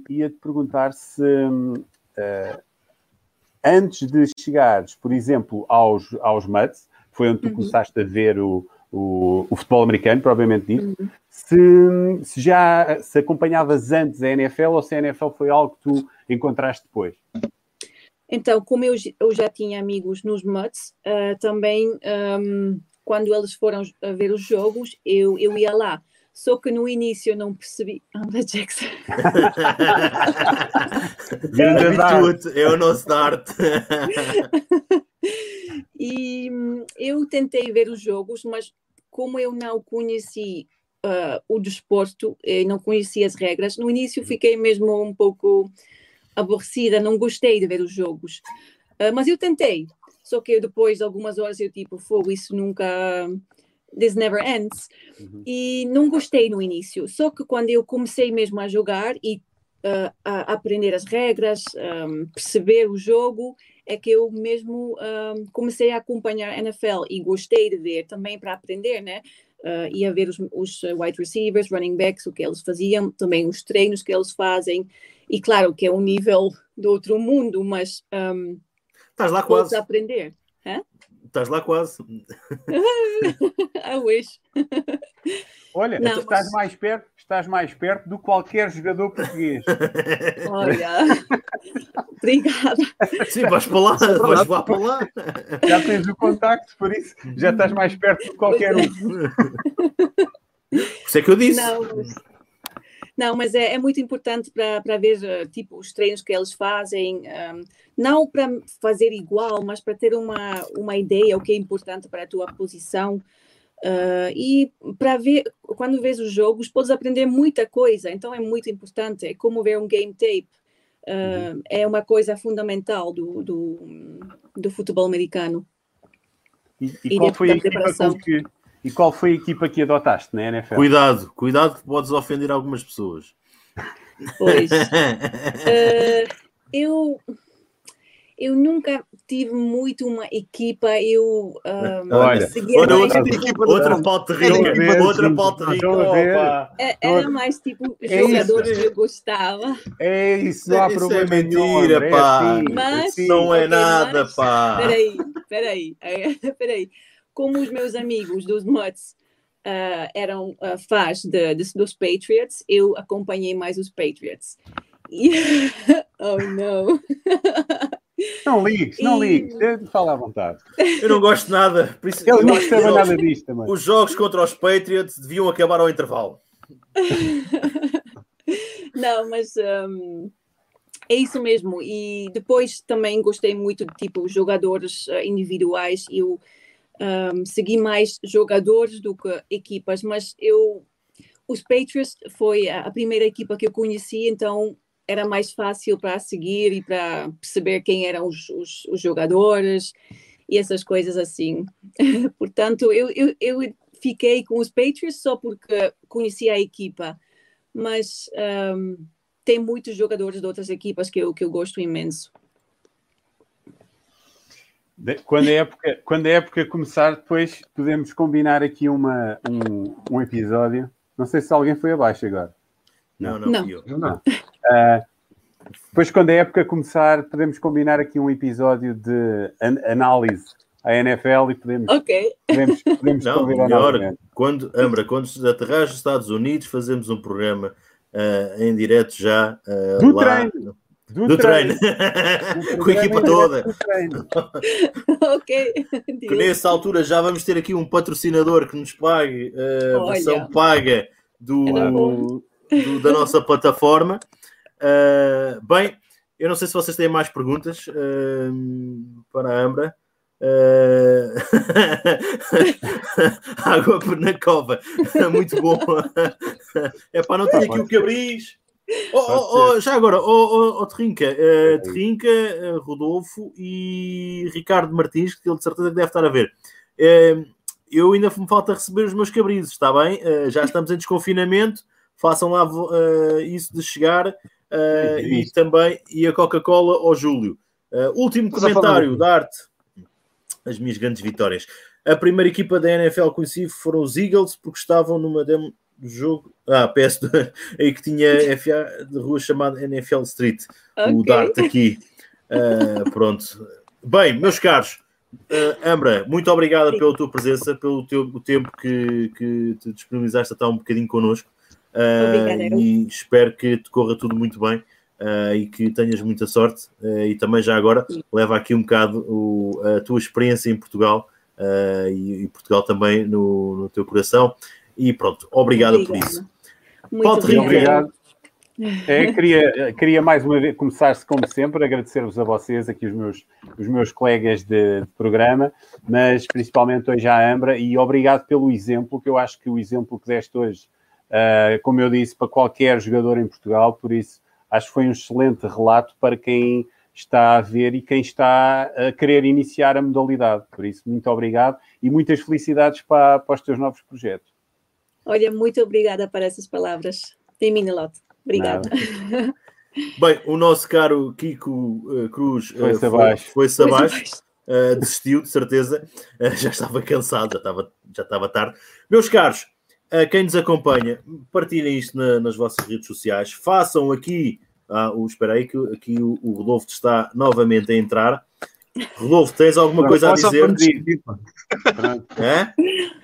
[SPEAKER 2] ia -te perguntar se uh, antes de chegares, por exemplo, aos, aos Mets, foi onde tu uhum. começaste a ver o, o, o, futebol americano, provavelmente dito, uhum. se, se, já se acompanhavas antes a NFL ou se a NFL foi algo que tu encontraste depois?
[SPEAKER 3] Então, como eu, eu já tinha amigos nos Mets, uh, também um, quando eles foram ver os jogos, eu, eu ia lá só que no início eu não percebi. (laughs) André Jackson. (laughs)
[SPEAKER 1] é o nosso Dart. (laughs)
[SPEAKER 3] e hum, eu tentei ver os jogos, mas como eu não conheci uh, o desporto, e não conhecia as regras, no início fiquei mesmo um pouco aborrecida, não gostei de ver os jogos. Uh, mas eu tentei, só que depois de algumas horas eu tipo, fogo, isso nunca This Never Ends. Uhum. E não gostei no início. Só que quando eu comecei mesmo a jogar e uh, a aprender as regras, um, perceber o jogo, é que eu mesmo um, comecei a acompanhar a NFL e gostei de ver também para aprender, né? Uh, ia ver os, os, wide receivers, running backs, o que eles faziam, também os treinos que eles fazem. E claro que é um nível do outro mundo, mas um,
[SPEAKER 1] estás lá quase
[SPEAKER 3] a aprender. Hã?
[SPEAKER 1] Estás lá quase. (laughs)
[SPEAKER 3] I wish.
[SPEAKER 2] Olha, não, estás, mas... mais perto, estás mais perto do que qualquer jogador português. (laughs)
[SPEAKER 3] Olha, obrigada.
[SPEAKER 1] Sim, vais para lá, vais lá para lá.
[SPEAKER 2] Já tens o contacto, por isso já estás mais perto de qualquer um.
[SPEAKER 1] Por isso é que eu disse.
[SPEAKER 3] Não, mas... Não, mas é, é muito importante para ver uh, tipo, os treinos que eles fazem, um, não para fazer igual, mas para ter uma, uma ideia o que é importante para a tua posição. Uh, e para ver, quando vês os jogos, podes aprender muita coisa, então é muito importante. É como ver um game tape, uh, é uma coisa fundamental do, do, do futebol americano.
[SPEAKER 2] E, e, e qual foi a equipa com que, e qual foi a equipa que adotaste na NFL?
[SPEAKER 1] Cuidado, cuidado que podes ofender algumas pessoas.
[SPEAKER 3] Pois. uh, (laughs) eu, eu nunca tive muito uma equipa, eu um,
[SPEAKER 1] Olha, outra, outra, equipa, outra pauta rica, outra pauta rica.
[SPEAKER 3] Era mais tipo é jogadores isso, que eu gostava.
[SPEAKER 2] É isso, não há isso é problema.
[SPEAKER 1] É mentira, pá. É assim, mas, não é okay, nada, mas, pá.
[SPEAKER 3] Peraí, peraí, (laughs) peraí como os meus amigos dos Mutts uh, eram uh, fãs de, de, dos Patriots, eu acompanhei mais os Patriots. E... (laughs) oh, (laughs) não.
[SPEAKER 2] Não ligues, não ligues, fala à vontade.
[SPEAKER 1] Eu não gosto nada. Por isso,
[SPEAKER 2] eu não gostava nada disto também.
[SPEAKER 1] Os jogos contra os Patriots deviam acabar ao intervalo. (laughs)
[SPEAKER 3] não, mas um, é isso mesmo. E depois também gostei muito de tipo jogadores uh, individuais. Eu um, segui mais jogadores do que equipas, mas eu os Patriots foi a primeira equipa que eu conheci, então era mais fácil para seguir e para perceber quem eram os, os, os, jogadores e essas coisas assim. (laughs) Portanto, eu, eu, eu, fiquei com os Patriots só porque conhecia a equipa, mas um, tem muitos jogadores de outras equipas que eu, que eu gosto imenso.
[SPEAKER 2] Quando a, época, quando a época começar, depois podemos combinar aqui uma, um, um episódio. Não sei se alguém foi abaixo agora.
[SPEAKER 1] Não, não, não. Eu.
[SPEAKER 2] não. Uh, depois, quando a época começar, podemos combinar aqui um episódio de an análise à NFL e podemos,
[SPEAKER 3] okay.
[SPEAKER 2] podemos, podemos (laughs)
[SPEAKER 1] não, melhor, quando Ambra, quando aterrar nos Estados Unidos, fazemos um programa uh, em direto já uh,
[SPEAKER 2] do lá. treino
[SPEAKER 1] do, do treino, treino. (laughs) com a equipa toda.
[SPEAKER 3] ok.
[SPEAKER 1] Que nessa altura já vamos ter aqui um patrocinador que nos pague uh, a versão paga do, do, da nossa plataforma. Uh, bem, eu não sei se vocês têm mais perguntas uh, para a Ambra. Uh... (laughs) Água na cova, (laughs) muito bom. É para não ter aqui o cabris. Oh, oh, já agora, oh, Trinca, uh, Trinca, uh, Rodolfo e Ricardo Martins, que ele de certeza deve estar a ver. Uh, eu ainda me falta receber os meus cabrizos, está bem? Já (laughs) estamos em desconfinamento, façam lá isso de chegar e também e a Coca-Cola ao Júlio. último comentário da arte, as minhas grandes vitórias. A primeira equipa da NFL que conheci foram os Eagles, porque estavam numa demo jogo. Ah, PS2, (laughs) aí que tinha FA de rua chamada NFL Street, okay. o Dart aqui. Uh, pronto. Bem, meus caros, uh, Ambra, muito obrigada Sim. pela tua presença, pelo teu, o tempo que, que te disponibilizaste a estar um bocadinho connosco. Uh, e espero que te corra tudo muito bem. Uh, e que tenhas muita sorte uh, e também já agora Sim. leva aqui um bocado o, a tua experiência em Portugal e, e, Portugal também no, no, teu coração E pronto, obrigado Obrigada. por isso.
[SPEAKER 3] Muito Pode
[SPEAKER 2] obrigado. É, queria, queria mais uma vez começar-se, como sempre, agradecer-vos a vocês, aqui os meus, os meus colegas de, de, programa, mas principalmente hoje à Ambra, e obrigado pelo exemplo, que eu acho que o exemplo que deste hoje, uh, como eu disse, para qualquer jogador em Portugal, por isso acho que foi um excelente relato para quem está a ver e quem está a querer iniciar a modalidade. Por isso, muito obrigado e muitas felicidades para, para os teus novos projetos.
[SPEAKER 3] Olha, muito obrigada por essas palavras. Tem Minelote. Obrigada. (laughs)
[SPEAKER 1] Bem, o nosso caro Kiko uh, Cruz
[SPEAKER 2] uh, foi-se abaixo,
[SPEAKER 1] foi, foi abaixo uh, desistiu, de certeza, já estava cansado, já estava, já estava tarde. Meus caros, quem nos acompanha, partilhem isto na, nas vossas redes sociais, façam aqui, ah, o, espera aí que aqui o, o Rodolfo está novamente a entrar. Rodolfo, tens alguma não, coisa a dizer?
[SPEAKER 4] É? (laughs)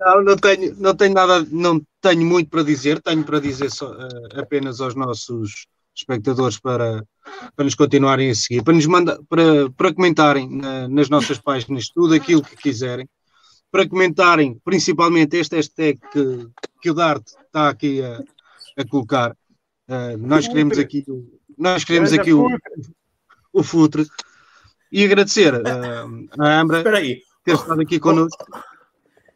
[SPEAKER 4] Não, não tenho, não tenho nada, não tenho muito para dizer, tenho para dizer só, uh, apenas aos nossos espectadores para, para nos continuarem a seguir, para nos mandar, para, para comentarem na, nas nossas páginas tudo aquilo que quiserem, para comentarem principalmente este hashtag que, que o Dart está aqui a, a colocar. Uh, nós queremos aqui, nós queremos aqui o, o Futre. E agradecer uh, a Ambra ter estado aqui connosco.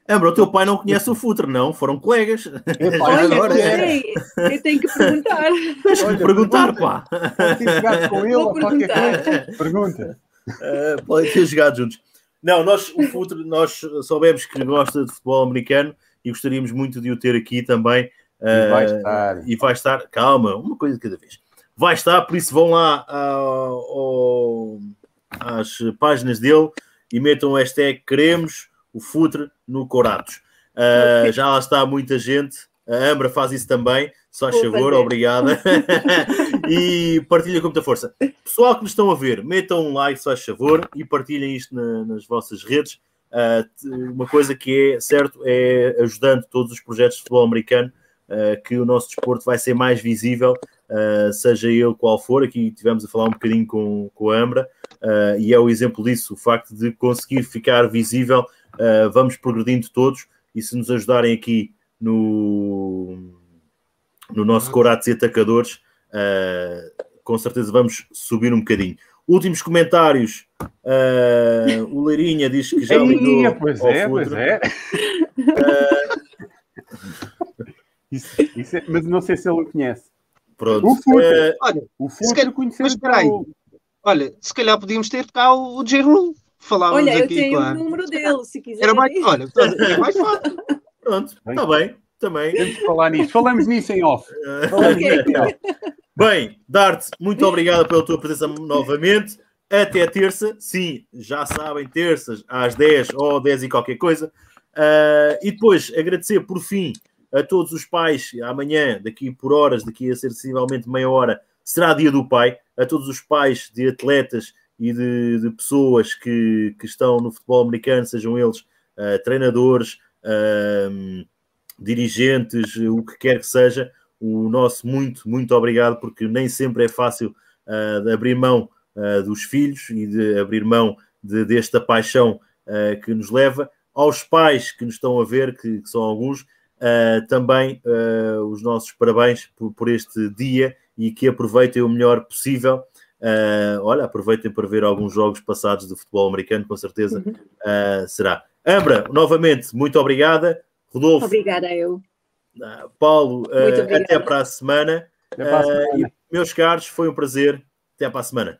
[SPEAKER 1] Ambra, o teu pai não conhece o Futre, não? Foram colegas.
[SPEAKER 3] Epá, (laughs) Olha, agora é. eu tenho que perguntar.
[SPEAKER 1] Tens que perguntar, pá.
[SPEAKER 2] Pode ter jogado com ele ou qualquer coisa. Pergunta.
[SPEAKER 1] Uh, podem ter jogado juntos. Não, nós, o Futre, nós soubemos que gosta de futebol americano e gostaríamos muito de o ter aqui também.
[SPEAKER 2] Uh, e vai estar.
[SPEAKER 1] E vai estar, calma, uma coisa de cada vez. Vai estar, por isso vão lá ao, ao, às páginas dele e metam o hashtag queremos o Futre no Coratos. Uh, já lá está muita gente. A Ambra faz isso também. Só favor, obrigada. (laughs) e partilha com muita força. Pessoal que nos estão a ver, metam um like, só favor, e partilhem isto na, nas vossas redes. Uh, uma coisa que é certo é ajudando todos os projetos de futebol americano uh, que o nosso desporto vai ser mais visível, uh, seja ele qual for. Aqui tivemos a falar um bocadinho com, com a Ambra, e é o exemplo disso, o facto de conseguir ficar visível Uh, vamos progredindo todos e se nos ajudarem aqui no, no nosso Coratos e Atacadores, uh, com certeza vamos subir um bocadinho. Últimos comentários. Uh, o Leirinha diz que já ligou.
[SPEAKER 2] Pois é, pois é. isso, isso é, mas não sei se ele o conhece.
[SPEAKER 1] Pronto.
[SPEAKER 2] O Futre, olha, o Futre conheceu
[SPEAKER 4] Olha, se calhar podíamos ter cá o, o J. Rule falávamos
[SPEAKER 3] olha,
[SPEAKER 4] aqui.
[SPEAKER 3] Olha, eu tenho o número dele, se quiser.
[SPEAKER 4] Era mais, olha, (laughs) é mais fácil.
[SPEAKER 1] Pronto, está bem, também.
[SPEAKER 2] Temos que falar nisso. Falamos nisso em off. (laughs) okay.
[SPEAKER 1] Bem, Dart, muito obrigado pela tua presença novamente. Até terça, sim, já sabem, terças às 10 ou 10 e qualquer coisa. Uh, e depois agradecer por fim a todos os pais. Amanhã, daqui por horas, daqui a ser sensivelmente meia hora, será dia do pai. A todos os pais de atletas e de, de pessoas que, que, estão no futebol americano, sejam eles uh, treinadores, uh, dirigentes, o que quer que seja, o nosso muito, muito obrigado, porque nem sempre é fácil uh, abrir mão dos filhos e de abrir mão de, desta paixão que nos leva. Aos pais que nos estão a ver, que, que são alguns, também os nossos parabéns por, por este dia e que aproveitem o melhor possível Uh, olha, aproveitem para ver alguns jogos passados do futebol americano, com certeza uh, será. Ambra, novamente, muito obrigada. Rodolfo.
[SPEAKER 3] Obrigada, eu.
[SPEAKER 1] Uh, Paulo, até para a semana. Até para a semana. e, meus caros, foi um prazer. Até para a semana.